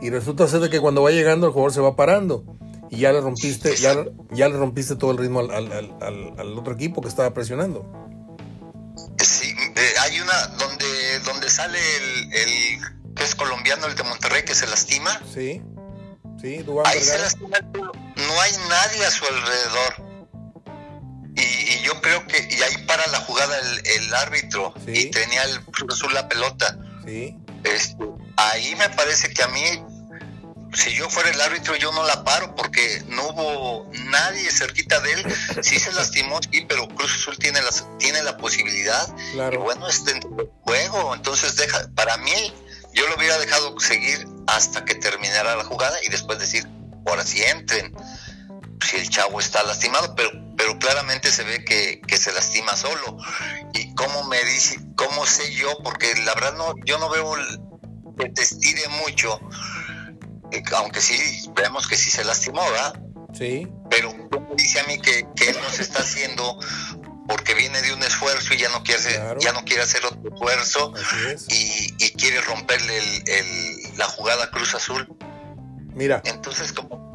y resulta ser de que cuando va llegando el jugador se va parando y ya le rompiste, ya, ya le rompiste todo el ritmo al, al, otro equipo que estaba presionando. Sí, eh, hay una donde, donde sale el, el, que es colombiano, el de Monterrey, que se lastima. Sí, sí, Ahí se lastima, no hay nadie a su alrededor. Y, yo creo que, y ahí para la jugada el, el árbitro, y tenía el Cruz la pelota. Sí. Este, ahí me parece que a mí si yo fuera el árbitro yo no la paro porque no hubo nadie cerquita de él. Sí se lastimó, sí, pero Cruz Azul tiene, las, tiene la posibilidad. Y bueno, este juego, entonces deja, para mí yo lo hubiera dejado seguir hasta que terminara la jugada y después decir, ahora sí entren. Si el chavo está lastimado, pero, pero claramente se ve que, que se lastima solo. Y cómo me dice, cómo sé yo, porque la verdad no, yo no veo que te estire mucho aunque sí, vemos que sí se lastimó, ¿verdad? Sí. Pero dice a mí que, que él no se está haciendo porque viene de un esfuerzo y ya no quiere hacer, ya no quiere hacer otro esfuerzo y, y, quiere romperle el, la jugada Cruz Azul. Mira. Entonces, como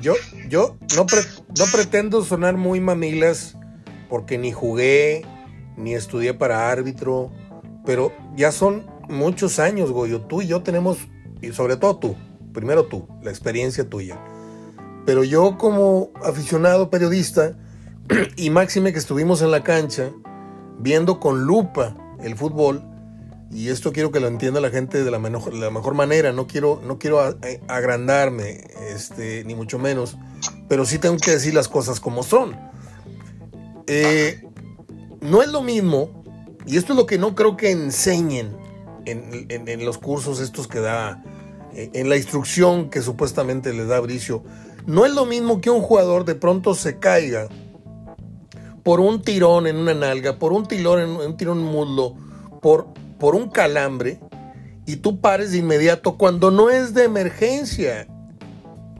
yo, yo no, no pretendo sonar muy mamilas porque ni jugué, ni estudié para árbitro, pero ya son muchos años, Goyo. Tú y yo tenemos y sobre todo tú, primero tú, la experiencia tuya. Pero yo como aficionado periodista, y máxime que estuvimos en la cancha, viendo con lupa el fútbol, y esto quiero que lo entienda la gente de la, mejor, manera, no quiero, no quiero agrandarme, este, ni mucho menos, pero sí tengo que decir las cosas como son. Eh, no es lo mismo, y esto es lo que no creo que enseñen en, en los cursos estos que da eh, en la instrucción que supuestamente le da Bricio, no es lo mismo que un jugador de pronto se caiga por un tirón en una nalga, por un tirón en un tirón en muslo, por, por un calambre, y tú pares de inmediato cuando no es de emergencia.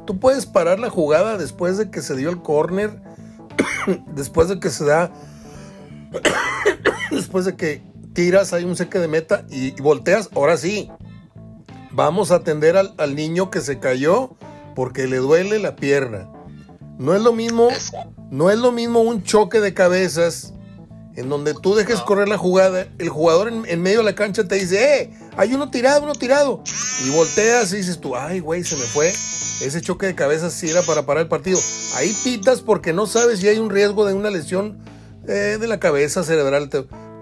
Tú puedes parar la jugada después de que se dio el córner, después de que se da, después de que tiras, hay un seque de meta y volteas, ahora sí, Vamos a atender al, niño que se cayó porque le duele la pierna. No es lo mismo, no es lo mismo un choque de cabezas en donde tú dejes correr la jugada, el jugador en, medio de la cancha te dice, eh, hay uno tirado, uno tirado. Y volteas y dices tú, ay, güey, se me fue. Ese choque de cabezas sí era para parar el partido. Ahí pitas porque no sabes si hay un riesgo de una lesión eh, de la cabeza cerebral.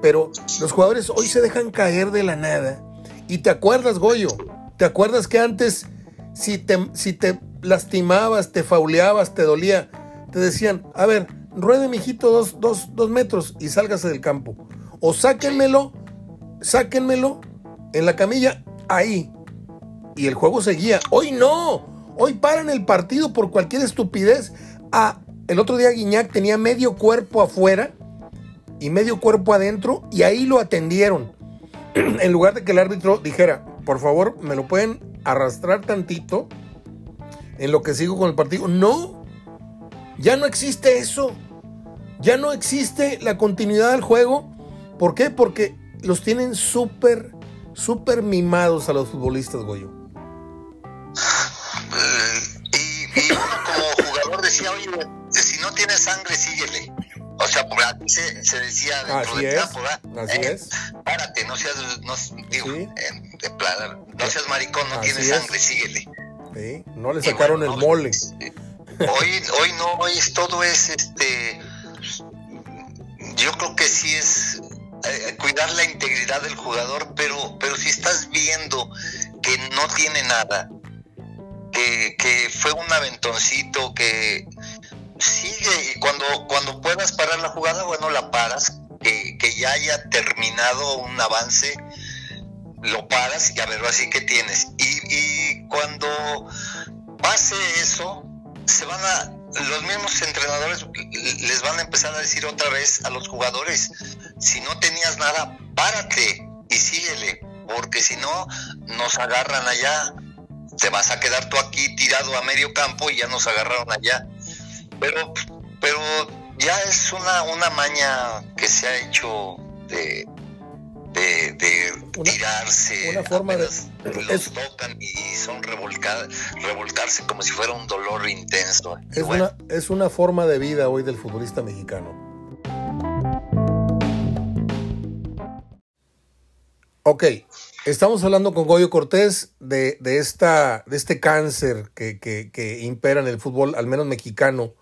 Pero los jugadores hoy se dejan caer de la nada. Y te acuerdas, Goyo, ¿Te acuerdas que antes, si te, si te lastimabas, te fauleabas, te dolía, te decían, a ver, ruede, mijito, dos, dos, dos metros y sálgase del campo? O sáquenmelo, sáquenmelo en la camilla, ahí. Y el juego seguía. Hoy no. Hoy paran el partido por cualquier estupidez. Ah, el otro día Guiñac tenía medio cuerpo afuera y medio cuerpo adentro y ahí lo atendieron. en lugar de que el árbitro dijera, por favor, me lo pueden arrastrar tantito en lo que sigo con el partido. No, ya no existe eso. Ya no existe la continuidad del juego. ¿Por qué? Porque los tienen súper, súper mimados a los futbolistas, Goyo. Y, uno como jugador decía, oye, si no tienes sangre, síguele. O sea, por aquí se, se decía dentro del campo, ¿verdad? Así eh, es. Párate, no seas, no, digo, no seas maricón, no tienes sangre, síguele. Sí, no le sacaron el mole. Hoy, hoy no, hoy es, todo es, este, yo creo que sí es eh, cuidar la integridad del jugador, pero, pero si estás viendo que no tiene nada, que, que fue un aventoncito, que sigue y cuando, cuando puedas parar la jugada, bueno, la paras, que, que ya haya terminado un avance, lo paras y a ver, así que tienes. Y, y cuando pase eso, se van a, los mismos entrenadores les van a empezar a decir otra vez a los jugadores, si no tenías nada, párate y síguele, porque si no, nos agarran allá, te vas a quedar tú aquí tirado a medio campo y ya nos agarraron allá pero, pero ya es una, una maña que se ha hecho de, de, tirarse. Una forma de. Los tocan y son revolcar, revolcarse como si fuera un dolor intenso. Es, una, es una forma de vida hoy del futbolista mexicano. Ok, estamos hablando con Goyo Cortés de, de, esta, de este cáncer que, que, que, impera en el fútbol, al menos mexicano,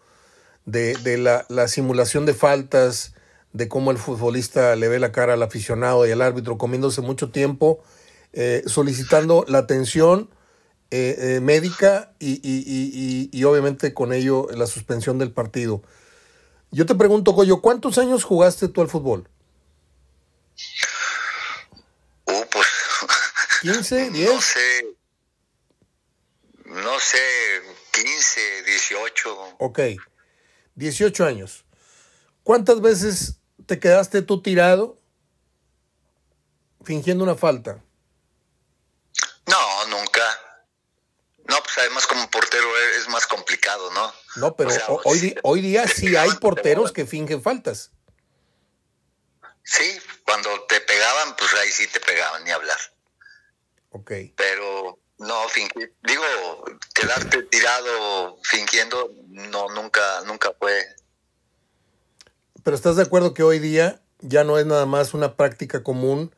de, de la, la, simulación de faltas, de cómo el futbolista le ve la cara al aficionado y al árbitro, comiéndose mucho tiempo, eh, solicitando la atención eh, eh, médica y, y, y, y, obviamente con ello la suspensión del partido. Yo te pregunto, Goyo, ¿cuántos años jugaste tú al fútbol? Uh, pues. 15, 10. No sé. No sé, 15, 18. Ok, 18 años. ¿Cuántas veces te quedaste tú tirado fingiendo una falta? No, nunca. No, pues además como portero es más complicado, ¿no? No, pero o sea, hoy, hoy día sí hay porteros que fingen faltas. Sí, cuando te pegaban, pues ahí sí te pegaban, ni hablar. Ok. Pero no, fingir, digo, quedarte tirado fingiendo, no, nunca, nunca fue. Pero estás de acuerdo que hoy día ya no es nada más una práctica común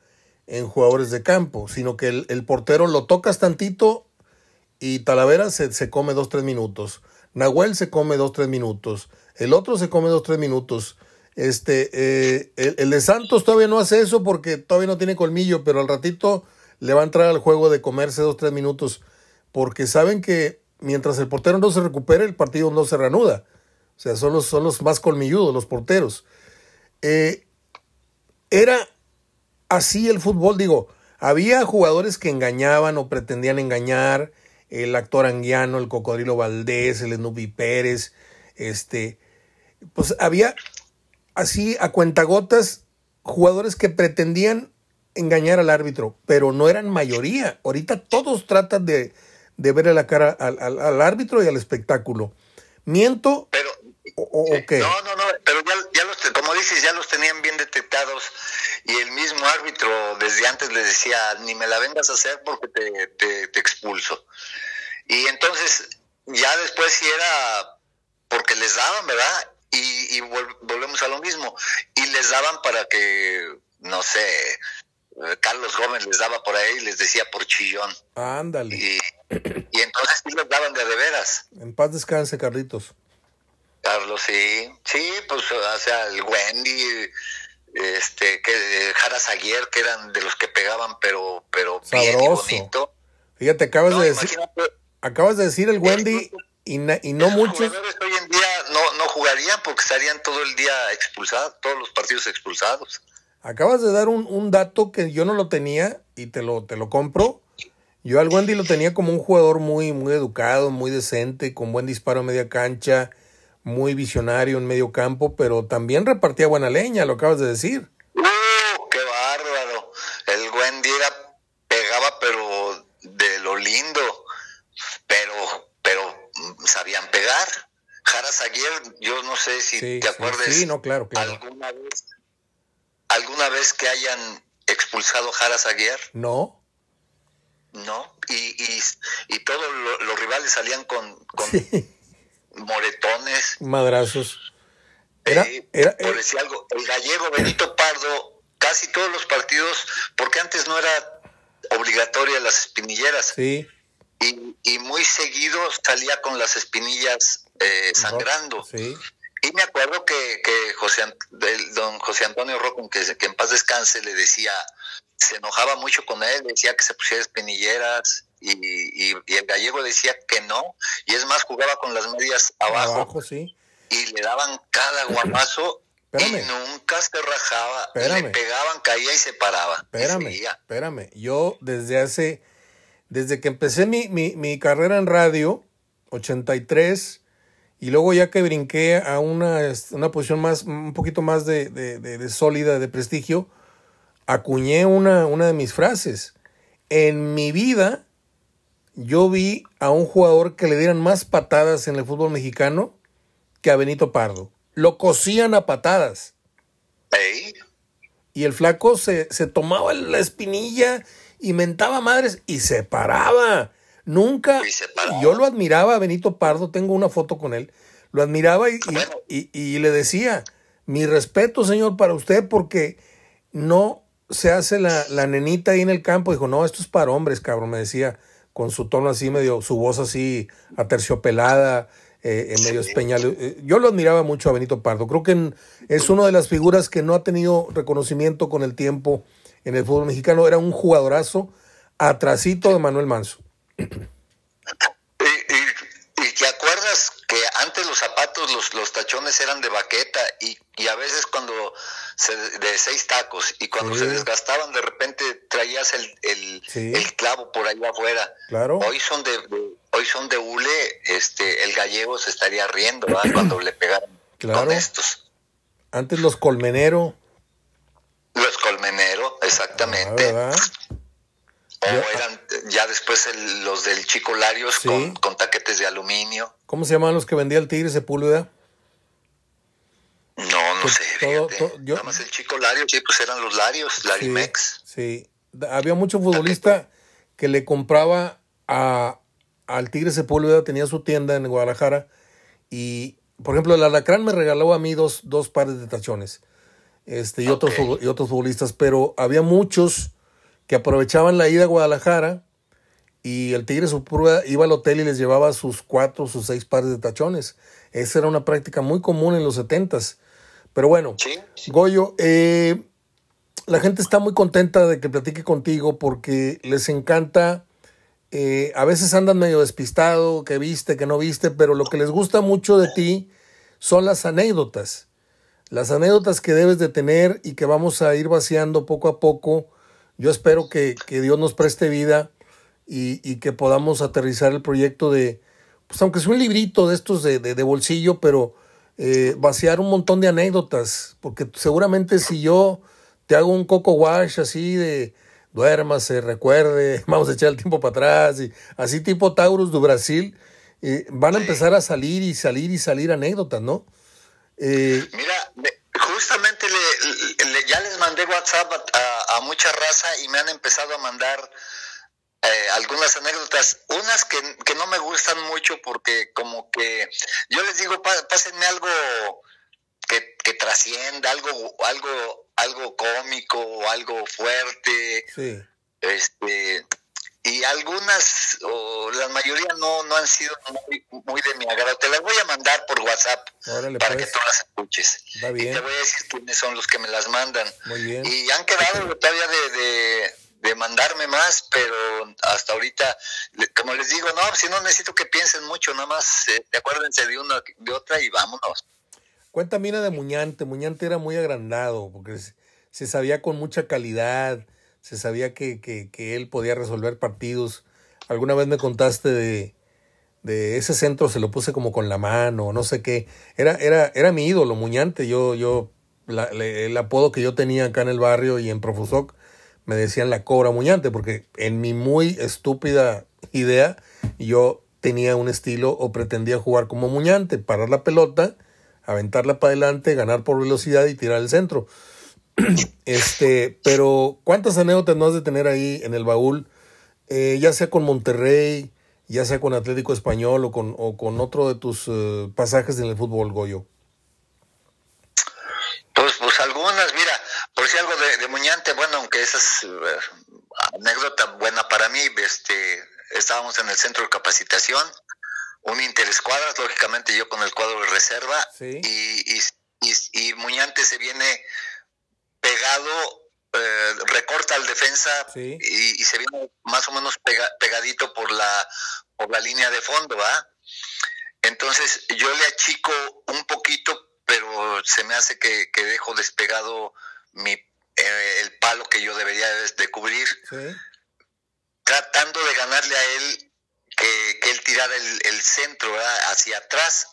en jugadores de campo, sino que el, el portero lo tocas tantito y Talavera se, se come dos, tres minutos. Nahuel se come dos, tres minutos. El otro se come dos, tres minutos. Este, eh, el, el, de Santos todavía no hace eso porque todavía no tiene colmillo, pero al ratito le va a entrar al juego de comerse dos, tres minutos, porque saben que mientras el portero no se recupere, el partido no se reanuda. O sea, son los, son los más colmilludos, los porteros. Eh, era así el fútbol, digo, había jugadores que engañaban o pretendían engañar, el actor anguiano, el cocodrilo Valdés, el Snoopy Pérez, este, pues había así a cuentagotas jugadores que pretendían engañar al árbitro, pero no eran mayoría. Ahorita todos tratan de, de verle la cara al, al, al, árbitro y al espectáculo. ¿Miento? Pero, o, o, o qué? No, no, no, pero ya, ya, los, como dices, ya los tenían bien detectados y el mismo árbitro desde antes les decía, ni me la vengas a hacer porque te, te, te expulso. Y entonces, ya después sí era porque les daban, ¿verdad? y, y vol volvemos a lo mismo. Y les daban para que, no sé, Carlos Gómez les daba por ahí y les decía por chillón. Ándale. Y, y, entonces sí les daban de de veras. En paz descanse, Carlitos. Carlos, sí. Sí, pues, o sea, el Wendy, este, que Jara Zaguier, que eran de los que pegaban, pero, pero Sabroso. bien y bonito. Fíjate, acabas no, de decir, acabas de decir el Wendy y, y no muchos. hoy en día no, no jugarían porque estarían todo el día expulsados, todos los partidos expulsados. Acabas de dar un, un, dato que yo no lo tenía y te lo, te lo compro. Yo al Wendy lo tenía como un jugador muy, muy educado, muy decente, con buen disparo a media cancha, muy visionario en medio campo, pero también repartía buena leña, lo acabas de decir. ¡Uh, qué bárbaro! El Wendy era, pegaba, pero de lo lindo, pero, pero sabían pegar. Jara Zaguier, yo no sé si sí, te acuerdes. Sí, no, claro, claro. Alguna vez, alguna vez que hayan expulsado Jara Zaguier. No. No. Y, y, y todos lo, los rivales salían con, con sí. moretones. Madrazos. Era, eh, era, por decir algo, el gallego Benito Pardo, casi todos los partidos, porque antes no era obligatoria las espinilleras. Sí. Y, y muy seguido salía con las espinillas eh, sangrando. Sí. Y me acuerdo que, que José, el, don José Antonio Rocco, que, que en paz descanse, le decía, se enojaba mucho con él, decía que se pusiera espinilleras y, y, y, el gallego decía que no, y es más, jugaba con las medias abajo, abajo sí. y le daban cada guamazo y nunca se rajaba, espérame. le pegaban, caía y se paraba. Espérame, y espérame, yo desde hace, desde que empecé mi, mi, mi carrera en radio, 83, y luego ya que brinqué a una, una posición más, un poquito más de, de, de, de sólida, de prestigio, acuñé una, una de mis frases. En mi vida, yo vi a un jugador que le dieran más patadas en el fútbol mexicano que a Benito Pardo. Lo cosían a patadas. Y el flaco se, se tomaba la espinilla y mentaba madres y se paraba. Nunca. Yo lo admiraba a Benito Pardo, tengo una foto con él. Lo admiraba y, y, y, le decía, mi respeto, señor, para usted, porque no se hace la, la, nenita ahí en el campo. Dijo, no, esto es para hombres, cabrón, me decía, con su tono así, medio, su voz así aterciopelada, eh, en medio espeñal. Eh, yo lo admiraba mucho a Benito Pardo. Creo que es una de las figuras que no ha tenido reconocimiento con el tiempo en el fútbol mexicano. Era un jugadorazo atrasito de Manuel Manso. ¿Y, te acuerdas que antes los zapatos, los, los tachones eran de baqueta y, y a veces cuando se, de seis tacos y cuando se desgastaban de repente traías el, el, clavo por ahí afuera. Claro. Hoy son de, hoy son de hule, este, el gallego se estaría riendo cuando le pegaron con estos. Antes los colmenero. Los colmenero, exactamente. Ah, o eran ya después los del Chico Larios con, con, taquetes de aluminio. ¿Cómo se llamaban los que vendía el Tigre Sepúlveda? No, no pues sé. Nada más el Chico Larios, sí, pues eran los Larios, Larimex. Sí, sí. Había mucho futbolista que le compraba a, al Tigre Sepúlveda, tenía su tienda en Guadalajara y, por ejemplo, el Alacrán me regaló a mí dos, dos pares de tachones este, y, otros, y otros futbolistas, pero había muchos que aprovechaban la ida a Guadalajara y el Tigre Sepúlveda iba al hotel y les llevaba sus cuatro, sus seis pares de tachones. Esa era una práctica muy común en los setentas. Pero bueno, Goyo, eh, la gente está muy contenta de que platique contigo porque les encanta eh, a veces andan medio despistado, que viste, que no viste, pero lo que les gusta mucho de ti son las anécdotas. Las anécdotas que debes de tener y que vamos a ir vaciando poco a poco. Yo espero que, Dios nos preste vida y, que podamos aterrizar el proyecto de, pues aunque sea un librito de estos de, de, bolsillo, pero eh, vaciar un montón de anécdotas. Porque seguramente si yo te hago un coco wash así de duérmase, recuerde, vamos a echar el tiempo para atrás, y así tipo Taurus de Brasil, eh, van a empezar a salir y salir y salir anécdotas, ¿no? Eh, Mira, justamente le, ya les mandé WhatsApp a, mucha raza y me han empezado a mandar eh, algunas anécdotas, unas que, que, no me gustan mucho porque como que yo les digo, pásenme algo que, que trascienda, algo, algo algo cómico algo fuerte. Sí. Este, y algunas, o la mayoría no, no han sido muy, de mi agrado. Te las voy a mandar por WhatsApp para que pues. tú las escuches. Y te voy a decir quiénes son los que me las mandan. Muy bien. Y han quedado todavía de, de, mandarme más, pero hasta ahorita, como les digo, no, si no necesito que piensen mucho, nada más eh, acuérdense de una de otra y vámonos. Cuenta mina de Muñante. Muñante era muy agrandado porque se sabía con mucha calidad, se sabía que, que, él podía resolver partidos. Alguna vez me contaste de, de, ese centro, se lo puse como con la mano, no sé qué. Era, era, era mi ídolo, Muñante. Yo, yo, el apodo que yo tenía acá en el barrio y en Profusoc, me decían la cobra Muñante, porque en mi muy estúpida idea, yo tenía un estilo o pretendía jugar como Muñante, parar la pelota aventarla para adelante, ganar por velocidad y tirar el centro. Este, pero ¿cuántas anécdotas no has de tener ahí en el baúl? Eh, ya sea con Monterrey, ya sea con Atlético Español o con, o con otro de tus eh, pasajes en el fútbol, Goyo. Pues, pues algunas, mira, por si algo de, Muñante, bueno, aunque esa es eh, anécdota buena para mí, este, estábamos en el centro de capacitación un interescuadras, lógicamente yo con el cuadro de reserva, y, y, y, Muñante se viene pegado, eh, recorta al defensa y, se viene más o menos pegadito por la, por la línea de fondo, ¿va? Entonces yo le achico un poquito, pero se me hace que, que dejo despegado mi, eh, el palo que yo debería de, cubrir, tratando de ganarle a él que, él tirara el, centro hacia atrás.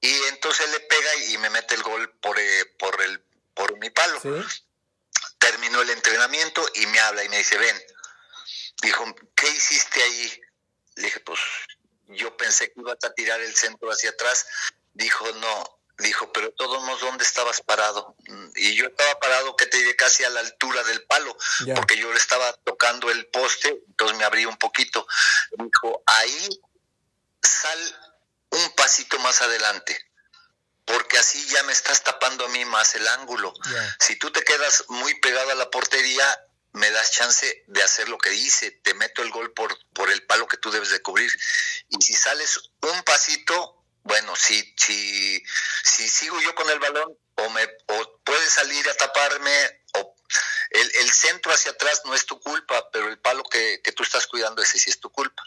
Y entonces le pega y me mete el gol por, eh, por, el, por mi palo. Terminó el entrenamiento y me habla y me dice, ven, dijo, ¿qué hiciste ahí? Le dije, pues yo pensé que ibas a tirar el centro hacia atrás. Dijo, no, dijo, pero todos modos, ¿dónde estabas parado? Y yo estaba parado, que te diré, casi a la altura del palo, porque yo le estaba tocando el poste, entonces me abrí un poquito. Dijo, ahí sal un pasito más adelante, porque así ya me estás tapando a mí más el ángulo. Si tú te quedas muy pegado a la portería, me das chance de hacer lo que dice, te meto el gol por, por el palo que tú debes de cubrir. Y si sales un pasito, bueno, si, si, si sigo yo con el balón, o, me, o puedes salir a taparme, o el, el, centro hacia atrás no es tu culpa, pero el palo que, que, tú estás cuidando, ese sí es tu culpa.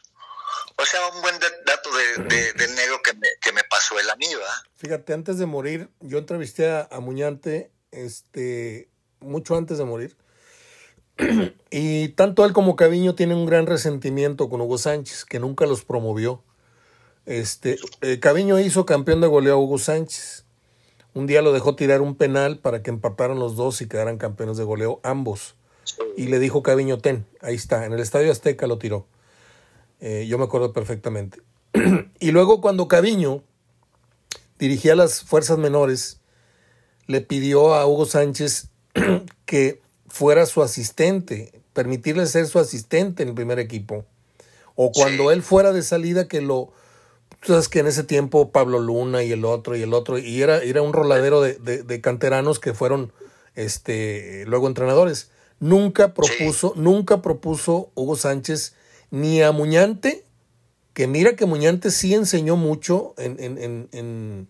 O sea, un buen dato de, del negro que me, que me pasó el amigo. Fíjate, antes de morir, yo entrevisté a, a Muñante, este, mucho antes de morir, y tanto él como Caviño tienen un gran resentimiento con Hugo Sánchez, que nunca los promovió. Este, eh, Caviño hizo campeón de goleo a Hugo Sánchez. Un día lo dejó tirar un penal para que empataran los dos y quedaran campeones de goleo ambos. Y le dijo Caviño, ten, ahí está, en el Estadio Azteca lo tiró. Eh, yo me acuerdo perfectamente. y luego cuando Caviño dirigía las fuerzas menores, le pidió a Hugo Sánchez que fuera su asistente, permitirle ser su asistente en el primer equipo. O cuando él fuera de salida, que lo, Tú sabes que en ese tiempo Pablo Luna y el otro y el otro, y era, era un roladero de, de, canteranos que fueron este, luego entrenadores. Nunca propuso, nunca propuso Hugo Sánchez ni a Muñante, que mira que Muñante sí enseñó mucho en, en, en,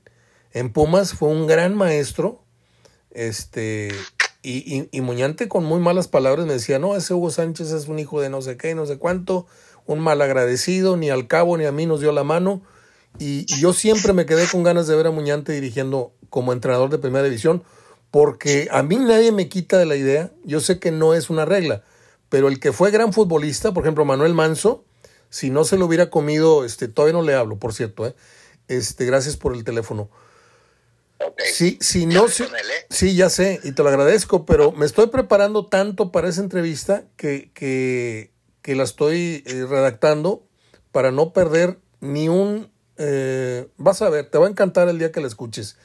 en Pumas, fue un gran maestro, este, y, y, y, Muñante con muy malas palabras me decía, no, ese Hugo Sánchez es un hijo de no sé qué, no sé cuánto, un mal agradecido, ni al cabo ni a mí nos dio la mano, y, yo siempre me quedé con ganas de ver a Muñante dirigiendo como entrenador de primera división, porque a mí nadie me quita de la idea, yo sé que no es una regla, pero el que fue gran futbolista, por ejemplo Manuel Manso, si no se lo hubiera comido, este, todavía no le hablo, por cierto, ¿eh? este, gracias por el teléfono. Sí, si no, ¿eh? sí, ya sé, y te lo agradezco, pero me estoy preparando tanto para esa entrevista que, que, que la estoy eh, redactando para no perder ni un eh, vas a ver, te va a encantar el día que la escuches.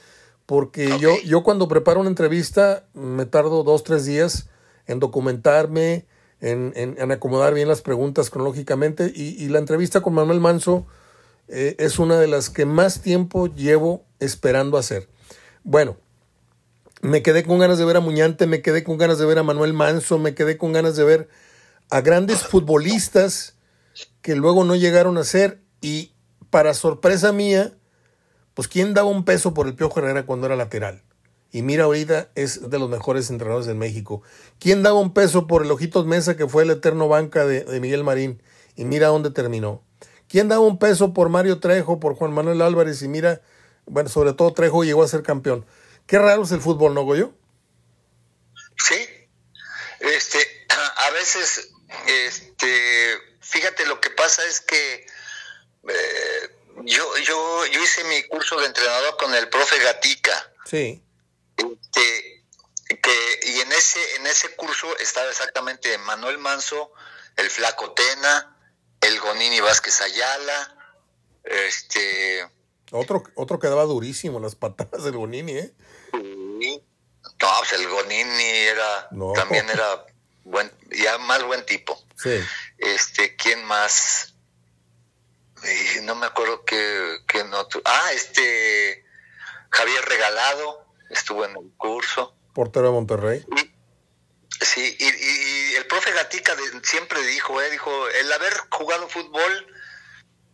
Porque yo, yo cuando preparo una entrevista me tardo dos, tres días en documentarme, en, en, acomodar bien las preguntas cronológicamente. Y, la entrevista con Manuel Manso eh, es una de las que más tiempo llevo esperando hacer. Bueno, me quedé con ganas de ver a Muñante, me quedé con ganas de ver a Manuel Manso, me quedé con ganas de ver a grandes futbolistas que luego no llegaron a ser. Y para sorpresa mía, pues ¿quién daba un peso por el Piojo Herrera cuando era lateral? Y mira, ahorita es de los mejores entrenadores en México. ¿Quién daba un peso por el Ojitos Mesa, que fue el eterno banca de, Miguel Marín? Y mira dónde terminó. ¿Quién daba un peso por Mario Trejo, por Juan Manuel Álvarez? Y mira, bueno, sobre todo Trejo llegó a ser campeón. Qué raro es el fútbol, ¿no, Goyo? Sí. Este, a veces, este, fíjate, lo que pasa es que eh, yo, yo, yo hice mi curso de entrenador con el profe Gatica. Sí. Este, que, y en ese, en ese curso estaba exactamente Manuel Manso, el Flaco Tena, el Gonini Vázquez Ayala, este... Otro, otro que daba durísimo las patadas del Gonini, ¿eh? No, pues el Gonini era, también era buen, ya más buen tipo. Sí. Este, ¿quién más? no me acuerdo qué, qué otro. Ah, este Javier Regalado estuvo en el curso. Portero de Monterrey. sí, y, el profe Gatica siempre dijo, eh, dijo, el haber jugado fútbol,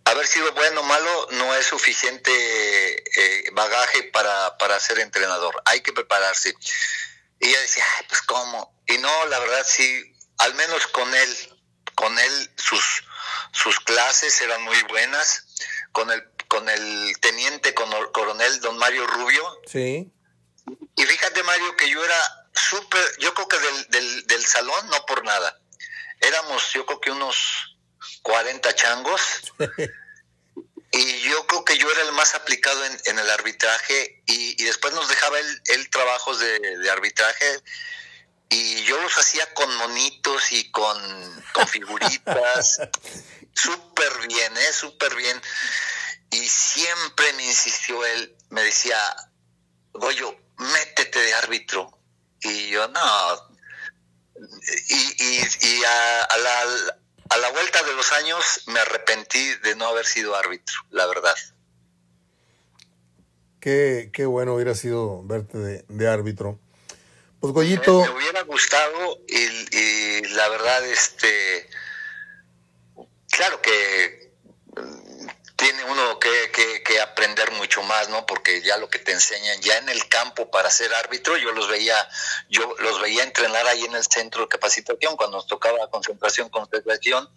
haber sido bueno o malo, no es suficiente eh, bagaje para, para ser entrenador. Hay que prepararse. Y ella decía, Ay, pues cómo. Y no, la verdad sí, al menos con él, con él sus sus clases eran muy buenas con el con el teniente coronel don Mario Rubio. Sí. Y fíjate Mario que yo era súper, yo creo que del, del, del, salón no por nada. Éramos yo creo que unos 40 changos. y yo creo que yo era el más aplicado en, en el arbitraje y, y, después nos dejaba él, él trabajos de, de arbitraje y yo los hacía con monitos y con, con figuritas, súper bien, ¿eh? Súper bien. Y siempre me insistió él, me decía, Goyo, métete de árbitro. Y yo, no. Y, y, a, la, a la vuelta de los años me arrepentí de no haber sido árbitro, la verdad. Qué, qué bueno hubiera sido verte de, árbitro. Pues Goyito. Me, hubiera gustado y, y, la verdad, este. Claro que uno que, aprender mucho más, ¿no? Porque ya lo que te enseñan, ya en el campo para ser árbitro, yo los veía, yo los veía entrenar ahí en el centro de capacitación, cuando nos tocaba concentración, concentración,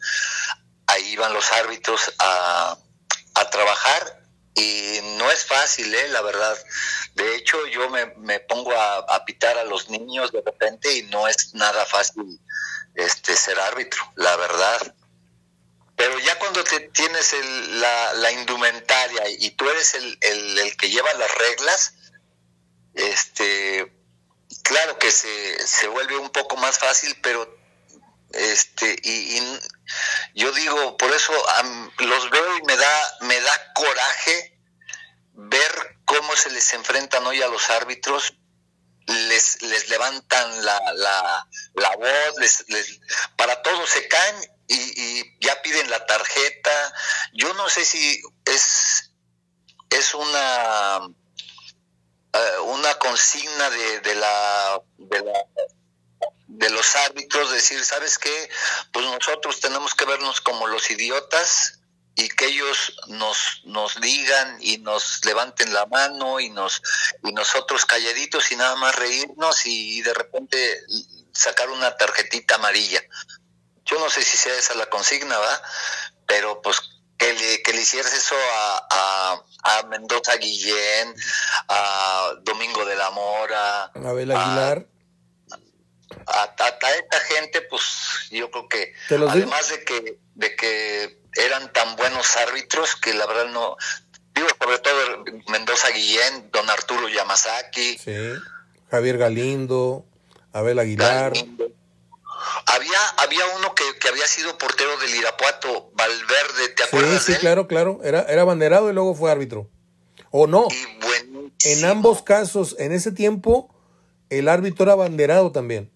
ahí iban los árbitros a, trabajar y no es fácil, ¿eh? La verdad. De hecho, yo me, me pongo a, a, pitar a los niños de repente y no es nada fácil este ser árbitro, la verdad. Pero ya cuando te tienes la, indumentaria y tú eres el, que lleva las reglas, este, claro que se, se vuelve un poco más fácil, pero este y, yo digo por eso los veo y me da me da coraje ver cómo se les enfrentan hoy a los árbitros les, les levantan la, la, la voz les, les, para todos se caen y, ya piden la tarjeta. Yo no sé si es, es una, eh, una consigna de, de, la, de, la, de los árbitros, decir, ¿sabes qué? Pues nosotros tenemos que vernos como los idiotas y que ellos nos, nos digan y nos levanten la mano y nos y nosotros calladitos y nada más reírnos y de repente sacar una tarjetita amarilla. Yo no sé si sea esa la consigna, ¿va? Pero pues que le, que le hicieras eso a, a, Mendoza Guillén, a Domingo de la Mora, a Abel Aguilar. A, a, esta gente, pues yo creo que además de que, de que eran tan buenos árbitros que la verdad no, digo sobre todo Mendoza Guillén, don Arturo Yamazaki, sí. Javier Galindo, Abel Aguilar. Había, había uno que, había sido portero del Irapuato, Valverde, ¿te acuerdas? Sí, sí, claro, claro. Era, era banderado y luego fue árbitro. ¿O no? en ambos casos, en ese tiempo, el árbitro era banderado también.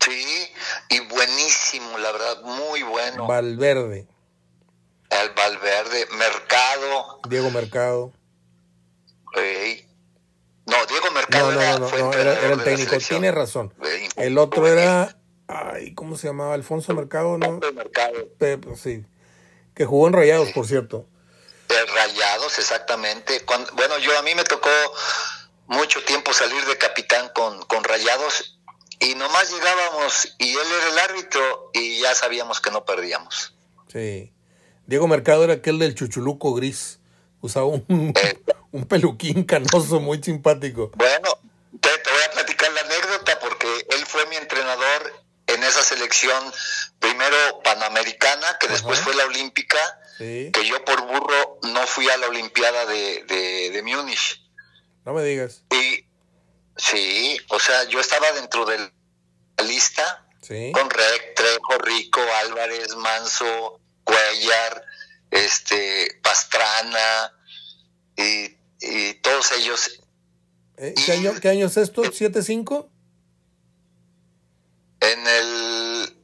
Sí, y buenísimo, la verdad, muy bueno. Valverde. El Valverde, Mercado. Diego Mercado. No, Diego Mercado no, no, no, era, era, el técnico, tiene razón. El otro era Ay, ¿cómo se llamaba? Alfonso Mercado, ¿no? Mercado. Pepe, sí. Que jugó en Rayados, por cierto. En Rayados, exactamente. bueno, yo a mí me tocó mucho tiempo salir de capitán con, con Rayados y nomás llegábamos y él era el árbitro y ya sabíamos que no perdíamos. Sí. Diego Mercado era aquel del chuchuluco gris. Usaba un, eh. Un peluquín canoso muy simpático. Bueno, te, te voy a platicar la anécdota porque él fue mi entrenador en esa selección, primero panamericana, que después fue la olímpica, que yo por burro no fui a la Olimpiada de, de, Múnich. No me digas. Y sí, o sea, yo estaba dentro de la lista con Rec, Trejo, Rico, Álvarez, Manso, Cuellar, este, Pastrana y, y todos ellos. Eh, ¿Qué, año, ¿Qué año es esto? ¿7-5? En el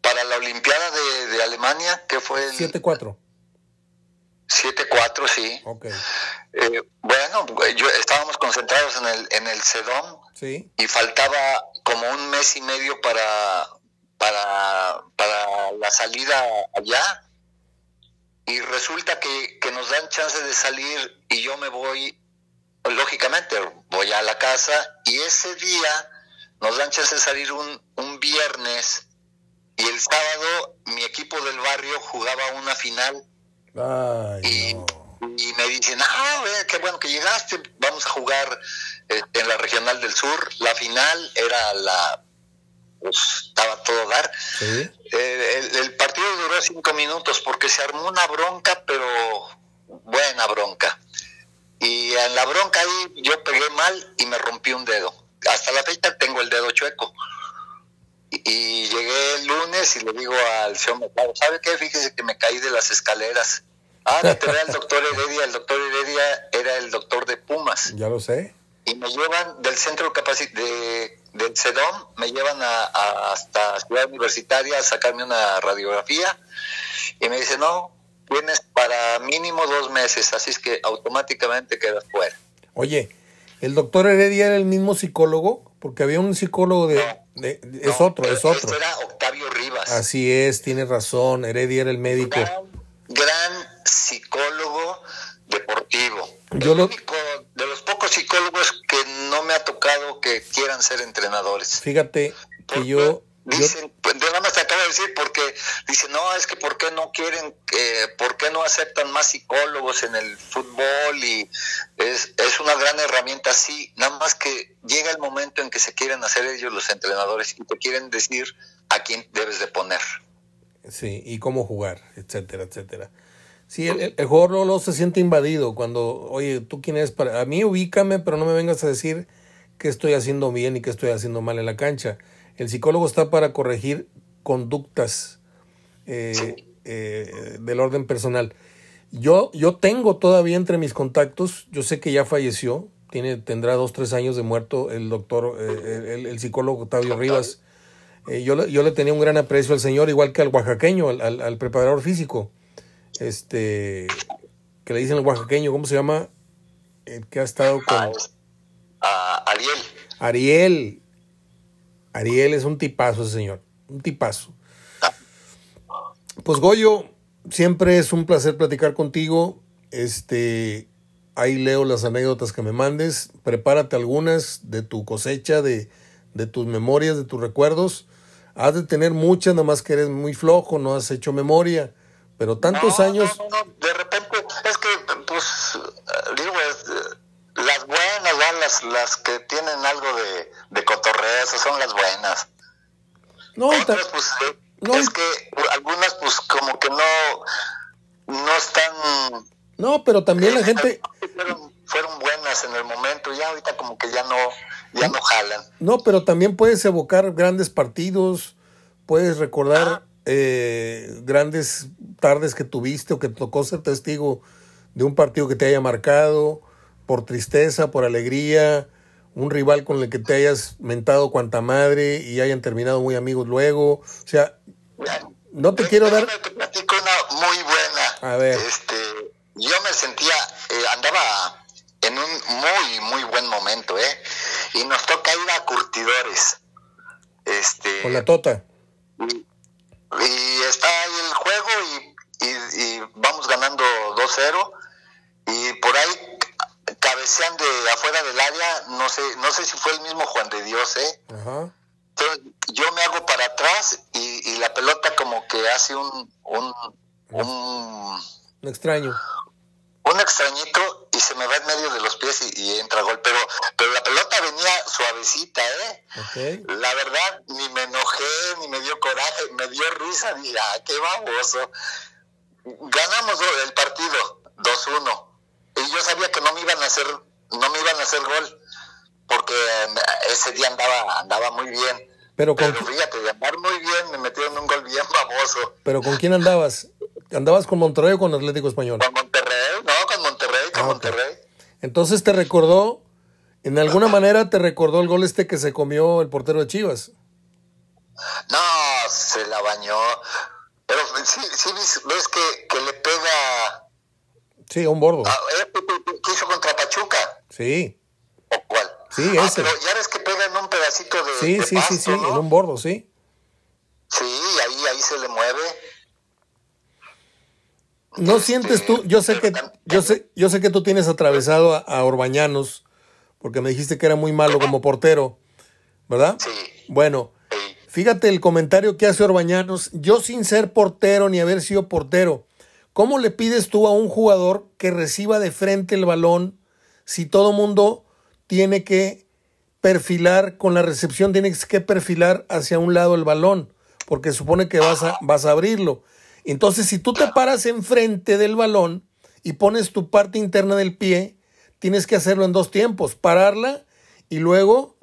para la Olimpiada de, Alemania, que fue el 7-4. 7-4, sí. Okay. Eh, bueno, yo, estábamos concentrados en el, en el CEDOM sí. y faltaba como un mes y medio para, para, para la salida allá. Y resulta que, que nos dan chance de salir y yo me voy, lógicamente, voy a la casa y ese día nos dan chance de salir un, un viernes y el sábado mi equipo del barrio jugaba una final. y, y, me dicen, ah, qué bueno que llegaste, vamos a jugar eh, en la regional del sur. La final era la, pues, estaba todo dar. Eh, el, partido duró cinco minutos porque se armó una bronca, pero buena bronca. Y en la bronca ahí yo pegué mal y me rompí un dedo hasta la fecha tengo el dedo chueco. Y, llegué el lunes y le digo al señor Mercado, ¿sabe qué? Fíjese que me caí de las escaleras. Ah, te ve al doctor Heredia. El doctor Heredia era el doctor de Pumas. Ya lo sé. y me llevan del centro de, del CEDOM, me llevan a, hasta Ciudad Universitaria a sacarme una radiografía y me dice, no, tienes para mínimo dos meses, así es que automáticamente quedas fuera. Oye, ¿el doctor Heredia era el mismo psicólogo? Porque había un psicólogo de... es otro, es otro. Era Octavio Rivas. Así es, tienes razón, Heredia era el médico. Gran, psicólogo deportivo. Yo lo... de los pocos psicólogos que no me ha tocado que quieran ser entrenadores. Fíjate que yo Dicen, pues nada más te acabo de decir porque dicen, no, es que ¿por qué no quieren, eh, por qué no aceptan más psicólogos en el fútbol? Y es, es una gran herramienta, sí, nada más que llega el momento en que se quieren hacer ellos los entrenadores y te quieren decir a quién debes de poner. Sí, y cómo jugar, etcétera, etcétera. Sí, el, el, jugador no, se siente invadido cuando, oye, ¿tú quién eres para...? A mí ubícame, pero no me vengas a decir qué estoy haciendo bien y qué estoy haciendo mal en la cancha el psicólogo está para corregir conductas eh, eh, del orden personal. Yo, yo tengo todavía entre mis contactos, yo sé que ya falleció, tiene, tendrá dos, tres años de muerto el doctor, eh, el, psicólogo Octavio Rivas. yo, yo le tenía un gran aprecio al señor, igual que al oaxaqueño, al, preparador físico, este, que le dicen el oaxaqueño, ¿cómo se llama? El que ha estado con... Ah, Ariel. Ariel, Ariel es un tipazo ese señor, un tipazo. Pues Goyo, siempre es un placer platicar contigo. Este, ahí leo las anécdotas que me mandes. Prepárate algunas de tu cosecha, de, de tus memorias, de tus recuerdos. Has de tener muchas, nada más que eres muy flojo, no has hecho memoria. Pero tantos años. de repente, es que, pues, digo, las buenas, las, las que tienen algo de, de cotorreo, esas son las buenas. No, Otras, pues, eh, no, es que algunas, pues, como que no, no están... No, pero también la gente... Fueron, fueron buenas en el momento, ya ahorita como que ya no, ya no jalan. No, pero también puedes evocar grandes partidos, puedes recordar ah. eh, grandes tardes que tuviste o que tocó ser testigo de un partido que te haya marcado, por tristeza, por alegría, un rival con el que te hayas mentado cuanta madre y hayan terminado muy amigos luego. O sea, no te quiero dar... Te platico una muy buena. A ver. Este, yo me sentía, eh, andaba en un muy, muy buen momento, ¿eh? Y nos toca ir a curtidores. Este, con la tota. Y, está ahí el juego y, y, y vamos ganando 2-0. Y por ahí cabecean de afuera del área, no sé, no sé si fue el mismo Juan de Dios, ¿eh? Entonces, yo me hago para atrás y, la pelota como que hace un, un, un, extraño. Un extrañito y se me va en medio de los pies y, entra gol. Pero, pero la pelota venía suavecita, ¿eh? La verdad, ni me enojé, ni me dio coraje, me dio risa, mira, ah, qué baboso. Ganamos el partido 2-1 y yo sabía que no me iban a hacer, no me iban a hacer gol, porque eh, ese día andaba, andaba muy bien. Pero, con... fíjate, de andar muy bien, me metieron un gol bien famoso. ¿Pero con quién andabas? ¿Andabas con Monterrey o con Atlético Español? Con Monterrey, no, con Monterrey, con ah, Monterrey. Entonces te recordó, en alguna manera te recordó el gol este que se comió el portero de Chivas. No, se la bañó. Pero sí, sí ves que, que le pega Sí, un bordo. Ah, ¿eh? ¿Qué hizo contra Pachuca? Sí. ¿O cuál? Sí, ah, ese. Pero ya ves que pega en un pedacito de. Sí, sí, sí, sí, en un bordo, sí. Sí, ahí, ahí se le mueve. No este, sientes tú, yo sé que, yo sé, yo sé que tú tienes atravesado a, Orbañanos, porque me dijiste que era muy malo como portero, ¿verdad? Sí. Bueno, fíjate el comentario que hace Orbañanos, yo sin ser portero ni haber sido portero, ¿Cómo le pides tú a un jugador que reciba de frente el balón si todo mundo tiene que perfilar con la recepción, tienes que perfilar hacia un lado el balón? Porque supone que vas a, vas a abrirlo. Entonces, si tú te paras enfrente del balón y pones tu parte interna del pie, tienes que hacerlo en dos tiempos, pararla y luego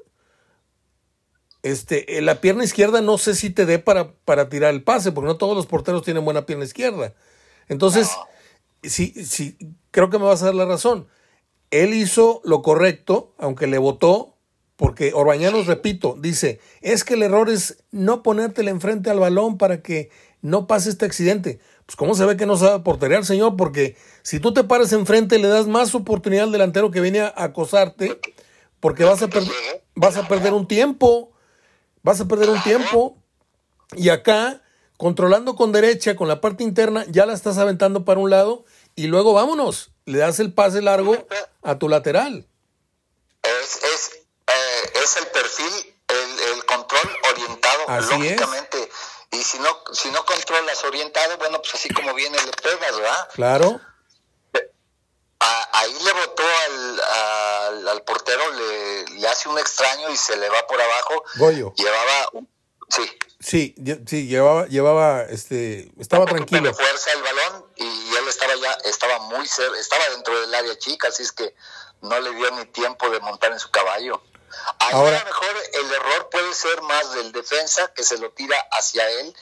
este, la pierna izquierda no sé si te dé para, para tirar el pase, porque no todos los porteros tienen buena pierna izquierda. Entonces, sí, sí, creo que me vas a dar la razón. él hizo lo correcto, aunque le votó, porque Orbañanos, repito, dice, es que el error es no ponértela enfrente al balón para que no pase este accidente. Pues cómo se ve que no sabe porterear, señor, porque si tú te paras enfrente le das más oportunidad al delantero que viene a acosarte, porque vas a, vas a perder un tiempo, vas a perder un tiempo. Y acá, controlando con derecha, con la parte interna, ya la estás aventando para un lado y luego vámonos, le das el pase largo a tu lateral. Es, es, eh, es el perfil, el, el control orientado, lógicamente. Y si no, si no controlas orientado, bueno, pues así como viene le pegas, ¿verdad? Claro. ahí le botó al, al, portero, le, le, hace un extraño y se le va por abajo. Goyo. Llevaba, sí. Sí, sí, llevaba, llevaba, este, estaba tranquilo. fuerza el balón y él estaba ya, estaba muy cerca, estaba dentro del área chica, así es que no le dio ni tiempo de montar en su caballo. Ahora, a lo mejor el error puede ser más del defensa que se lo tira hacia él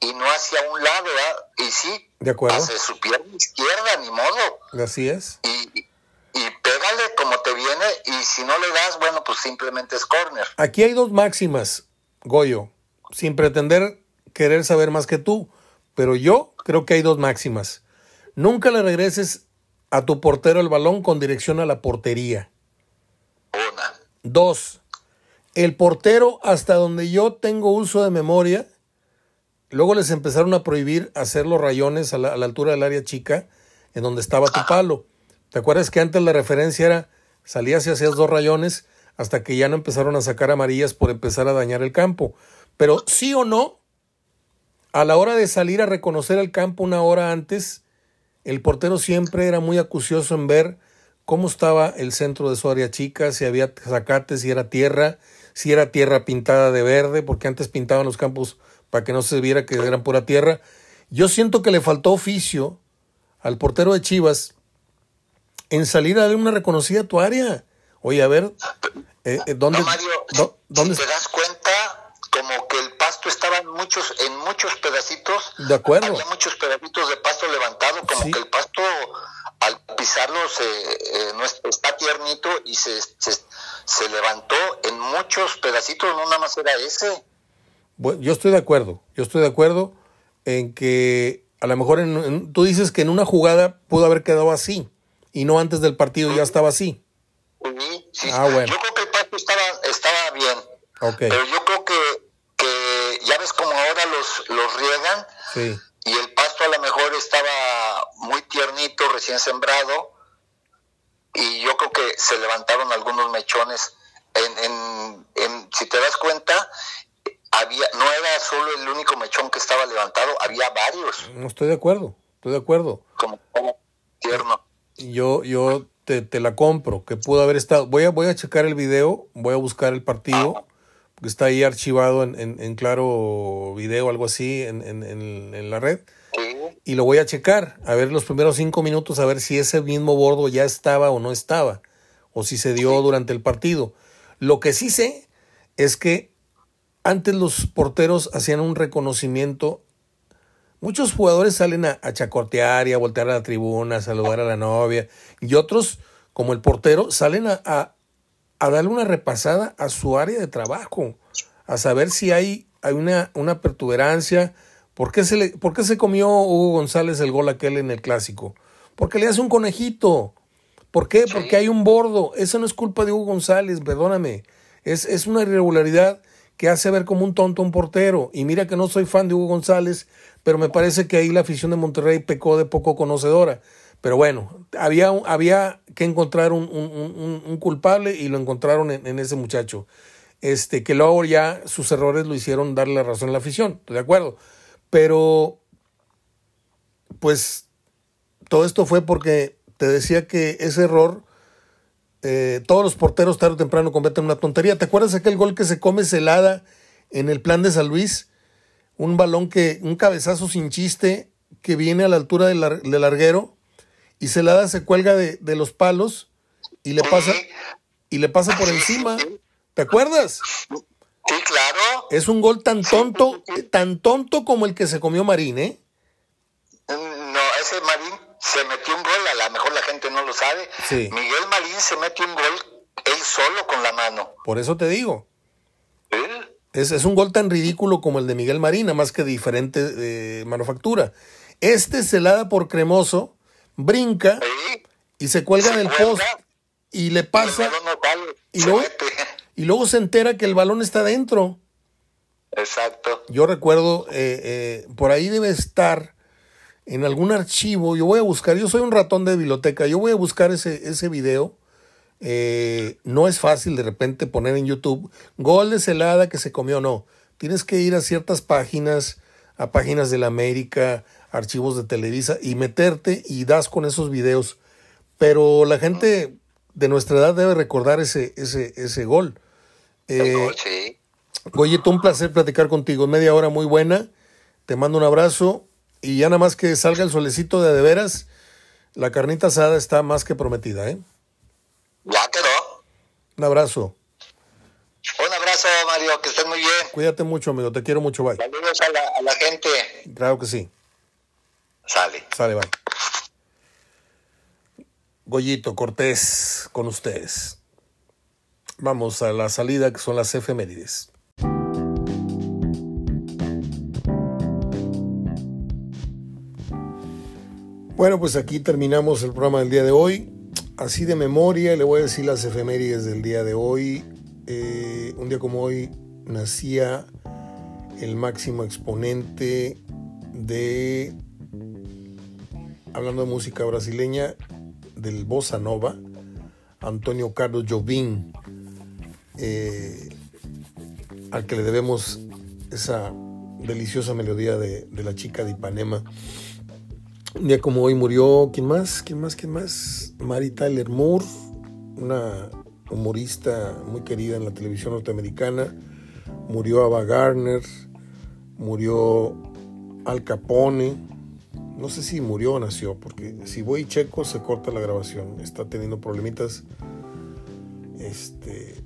y no hacia un lado, ¿verdad? Y sí, de acuerdo. hacia su pierna izquierda, ni modo. Así es. Y, y pégale como te viene y si no le das, bueno, pues simplemente es corner. Aquí hay dos máximas, Goyo, sin pretender querer saber más que tú, pero yo creo que hay dos máximas. Nunca le regreses a tu portero el balón con dirección a la portería. Dos, el portero, hasta donde yo tengo uso de memoria, luego les empezaron a prohibir hacer los rayones a la, altura del área chica, en donde estaba tu palo. ¿Te acuerdas que antes la referencia era salías y hacías dos rayones hasta que ya no empezaron a sacar amarillas por empezar a dañar el campo? Pero sí o no, a la hora de salir a reconocer el campo una hora antes, el portero siempre era muy acucioso en ver cómo estaba el centro de su área chica, si había zacate, si era tierra, si era tierra pintada de verde, porque antes pintaban los campos para que no se viera que eran pura tierra. Yo siento que le faltó oficio al portero de Chivas en salir a darle una reconocida a tu área. Oye, a ver, eh, eh, ¿dónde, ¿dónde? te das cuenta, como que el pasto estaba en muchos, en muchos pedacitos. De acuerdo. Había muchos pedacitos de pasto levantado, como que el pasto al pisarlo se, eh, no está tiernito y se, se, levantó en muchos pedacitos, no nada más era ese. Bueno, yo estoy de acuerdo, yo estoy de acuerdo en que a lo mejor en, tú dices que en una jugada pudo haber quedado así y no antes del partido ya estaba así. Sí, ah, bueno. Yo creo que el pasto estaba, estaba bien. Pero yo creo que, que ya ves como ahora los, los riegan. Sí y el pasto a lo mejor estaba muy tiernito, recién sembrado, y yo creo que se levantaron algunos mechones. En, en, si te das cuenta, había no era solo el único mechón que estaba levantado, había varios. No estoy de acuerdo, estoy de acuerdo. Como, tierno. Yo, yo te, te, la compro, que pudo haber estado. Voy a, voy a checar el video, voy a buscar el partido que está ahí archivado en, en, claro video, algo así, en, en, la red. Y lo voy a checar, a ver los primeros cinco minutos, a ver si ese mismo bordo ya estaba o no estaba, o si se dio durante el partido. Lo que sí sé es que antes los porteros hacían un reconocimiento. Muchos jugadores salen a, a chacortear y a voltear a la tribuna, a saludar a la novia, y otros, como el portero, salen a, a darle una repasada a su área de trabajo, a saber si hay, hay una, una pertuberancia. ¿Por qué, se le, ¿Por qué se comió Hugo González el gol aquel en el clásico? Porque le hace un conejito. ¿Por qué? Porque hay un bordo. Eso no es culpa de Hugo González, perdóname. Es, es una irregularidad que hace ver como un tonto un portero. Y mira que no soy fan de Hugo González, pero me parece que ahí la afición de Monterrey pecó de poco conocedora. Pero bueno, había, había que encontrar un, un, culpable y lo encontraron en, ese muchacho. Este, que luego ya sus errores lo hicieron darle la razón a la afición, de acuerdo. Pero, pues, todo esto fue porque te decía que ese error, eh, todos los porteros tarde o temprano cometen una tontería. ¿Te acuerdas aquel gol que se come celada en el plan de San Luis? Un balón que, un cabezazo sin chiste que viene a la altura del larguero y Celada se cuelga de, de los palos y le pasa y le pasa por encima. ¿Te acuerdas? Sí, claro. Es un gol tan tonto, tan tonto como el que se comió Marín, ¿eh? No, ese Marín se metió un gol, a lo mejor la gente no lo sabe. Miguel Marín se metió un gol él solo con la mano. Por eso te digo. Es, es, un gol tan ridículo como el de Miguel Marín, más que diferente eh, manufactura. Este se la da por cremoso, brinca y se cuelga del post y le pasa. Y, luego, y luego se entera que el balón está dentro. Exacto. Yo recuerdo, eh, eh, por ahí debe estar en algún archivo, yo voy a buscar, yo soy un ratón de biblioteca, yo voy a buscar ese, ese video. Eh, no es fácil de repente poner en YouTube gol de celada que se comió, no. Tienes que ir a ciertas páginas, a páginas de la América, archivos de Televisa y meterte y das con esos videos. Pero la gente de nuestra edad debe recordar ese, ese, ese gol. Eh, sí. Goyito, un placer platicar contigo. Media hora muy buena. Te mando un abrazo. Y ya nada más que salga el solecito de de veras, la carnita asada está más que prometida, ¿eh? Ya quedó. Un abrazo. Un abrazo, Mario, que estés muy bien. Cuídate mucho, amigo. Te quiero mucho, bye. Saludos a la, a la gente. Claro que sí. Sale. Sale, bye. Goyito Cortés con ustedes. Vamos a la salida que son las efemérides. Bueno, pues aquí terminamos el programa del día de hoy. Así de memoria le voy a decir las efemérides del día de hoy. Eh, un día como hoy nacía el máximo exponente de, hablando de música brasileña, del bossa nova, Antonio Carlos Jobim, eh, al que le debemos esa deliciosa melodía de, de la chica de Ipanema. Un día como hoy murió, ¿quién más? ¿Quién más? ¿Quién más? Mary Tyler Moore, una humorista muy querida en la televisión norteamericana. Murió Ava Gardner, murió Al Capone. No sé si murió o nació, porque si voy y checo se corta la grabación. Está teniendo problemitas. Este,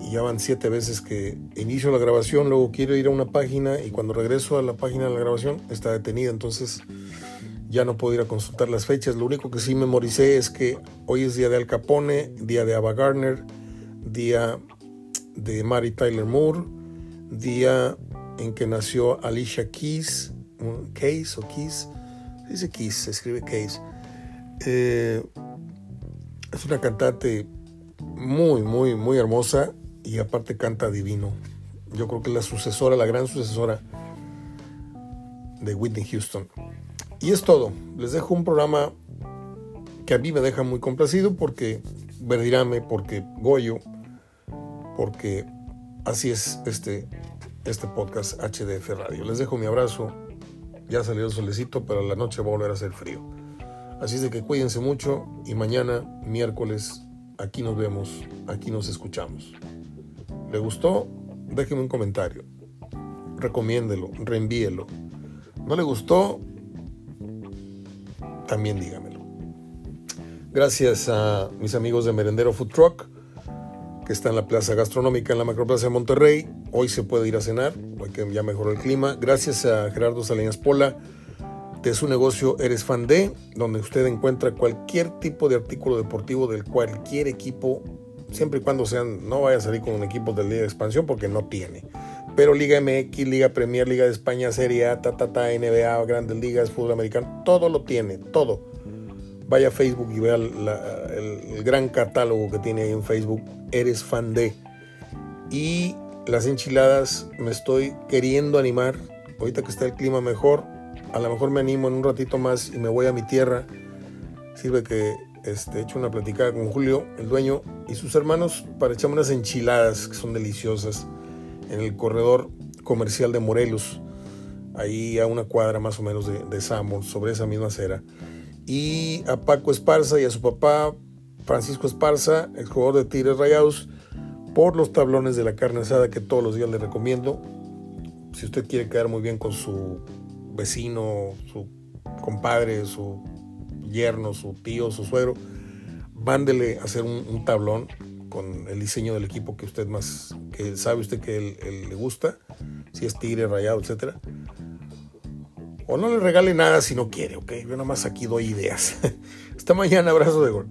y ya van siete veces que inicio la grabación, luego quiero ir a una página y cuando regreso a la página de la grabación está detenida. Entonces ya no puedo ir a consultar las fechas. Lo único que sí memoricé es que hoy es día de Al Capone, día de Ava Gardner, día de Mary Tyler Moore, día en que nació Alicia Keys, Keys o Keys, dice Keys, se escribe Keys. Eh, es una cantante muy, muy, muy hermosa y aparte canta divino. Yo creo que es la sucesora, la gran sucesora de Whitney Houston. Y es todo. Les dejo un programa que a mí me deja muy complacido porque Verdirame, porque Goyo, porque así es este, este podcast HDF Radio. Les dejo mi abrazo. Ya salió el solecito, pero la noche va a volver a ser frío. Así es de que cuídense mucho y mañana, miércoles, aquí nos vemos, aquí nos escuchamos. ¿Le gustó? Déjeme un comentario. Recomiéndelo, reenvíelo. ¿No le gustó? también dígamelo. Gracias a mis amigos de Merendero Food Truck, que está en la plaza gastronómica en la Macroplaza de Monterrey. Hoy se puede ir a cenar, que ya mejoró el clima. Gracias a Gerardo Salinas Pola de su negocio Eres Fan de, donde usted encuentra cualquier tipo de artículo deportivo del cualquier equipo, siempre y cuando sean, no vaya a salir con un equipo de Liga de Expansión porque no tiene. Pero Liga MX, Liga Premier, Liga de España, Serie A, ta, ta, ta, NBA, Grandes Ligas, Fútbol Americano, todo lo tiene, todo. Vaya a Facebook y vea el, gran catálogo que tiene ahí en Facebook. Eres fan de. Y las enchiladas me estoy queriendo animar. Ahorita que está el clima mejor, a lo mejor me animo en un ratito más y me voy a mi tierra. Sirve que este, he hecho una platicada con Julio, el dueño, y sus hermanos para echarme unas enchiladas que son deliciosas en el corredor comercial de Morelos, ahí a una cuadra más o menos de, de sobre esa misma acera. Y a Paco Esparza y a su papá, Francisco Esparza, ex jugador de Tigres Rayados, por los tablones de la carne asada que todos los días le recomiendo. Si usted quiere quedar muy bien con su vecino, su compadre, su yerno, su tío, su suegro, mándele a hacer un tablón con el diseño del equipo que usted más, que sabe usted que él, le gusta, si es tigre, rayado, etcétera. O no le regale nada si no quiere, ¿ok? Yo nada más aquí doy ideas. Hasta mañana, abrazo de gol.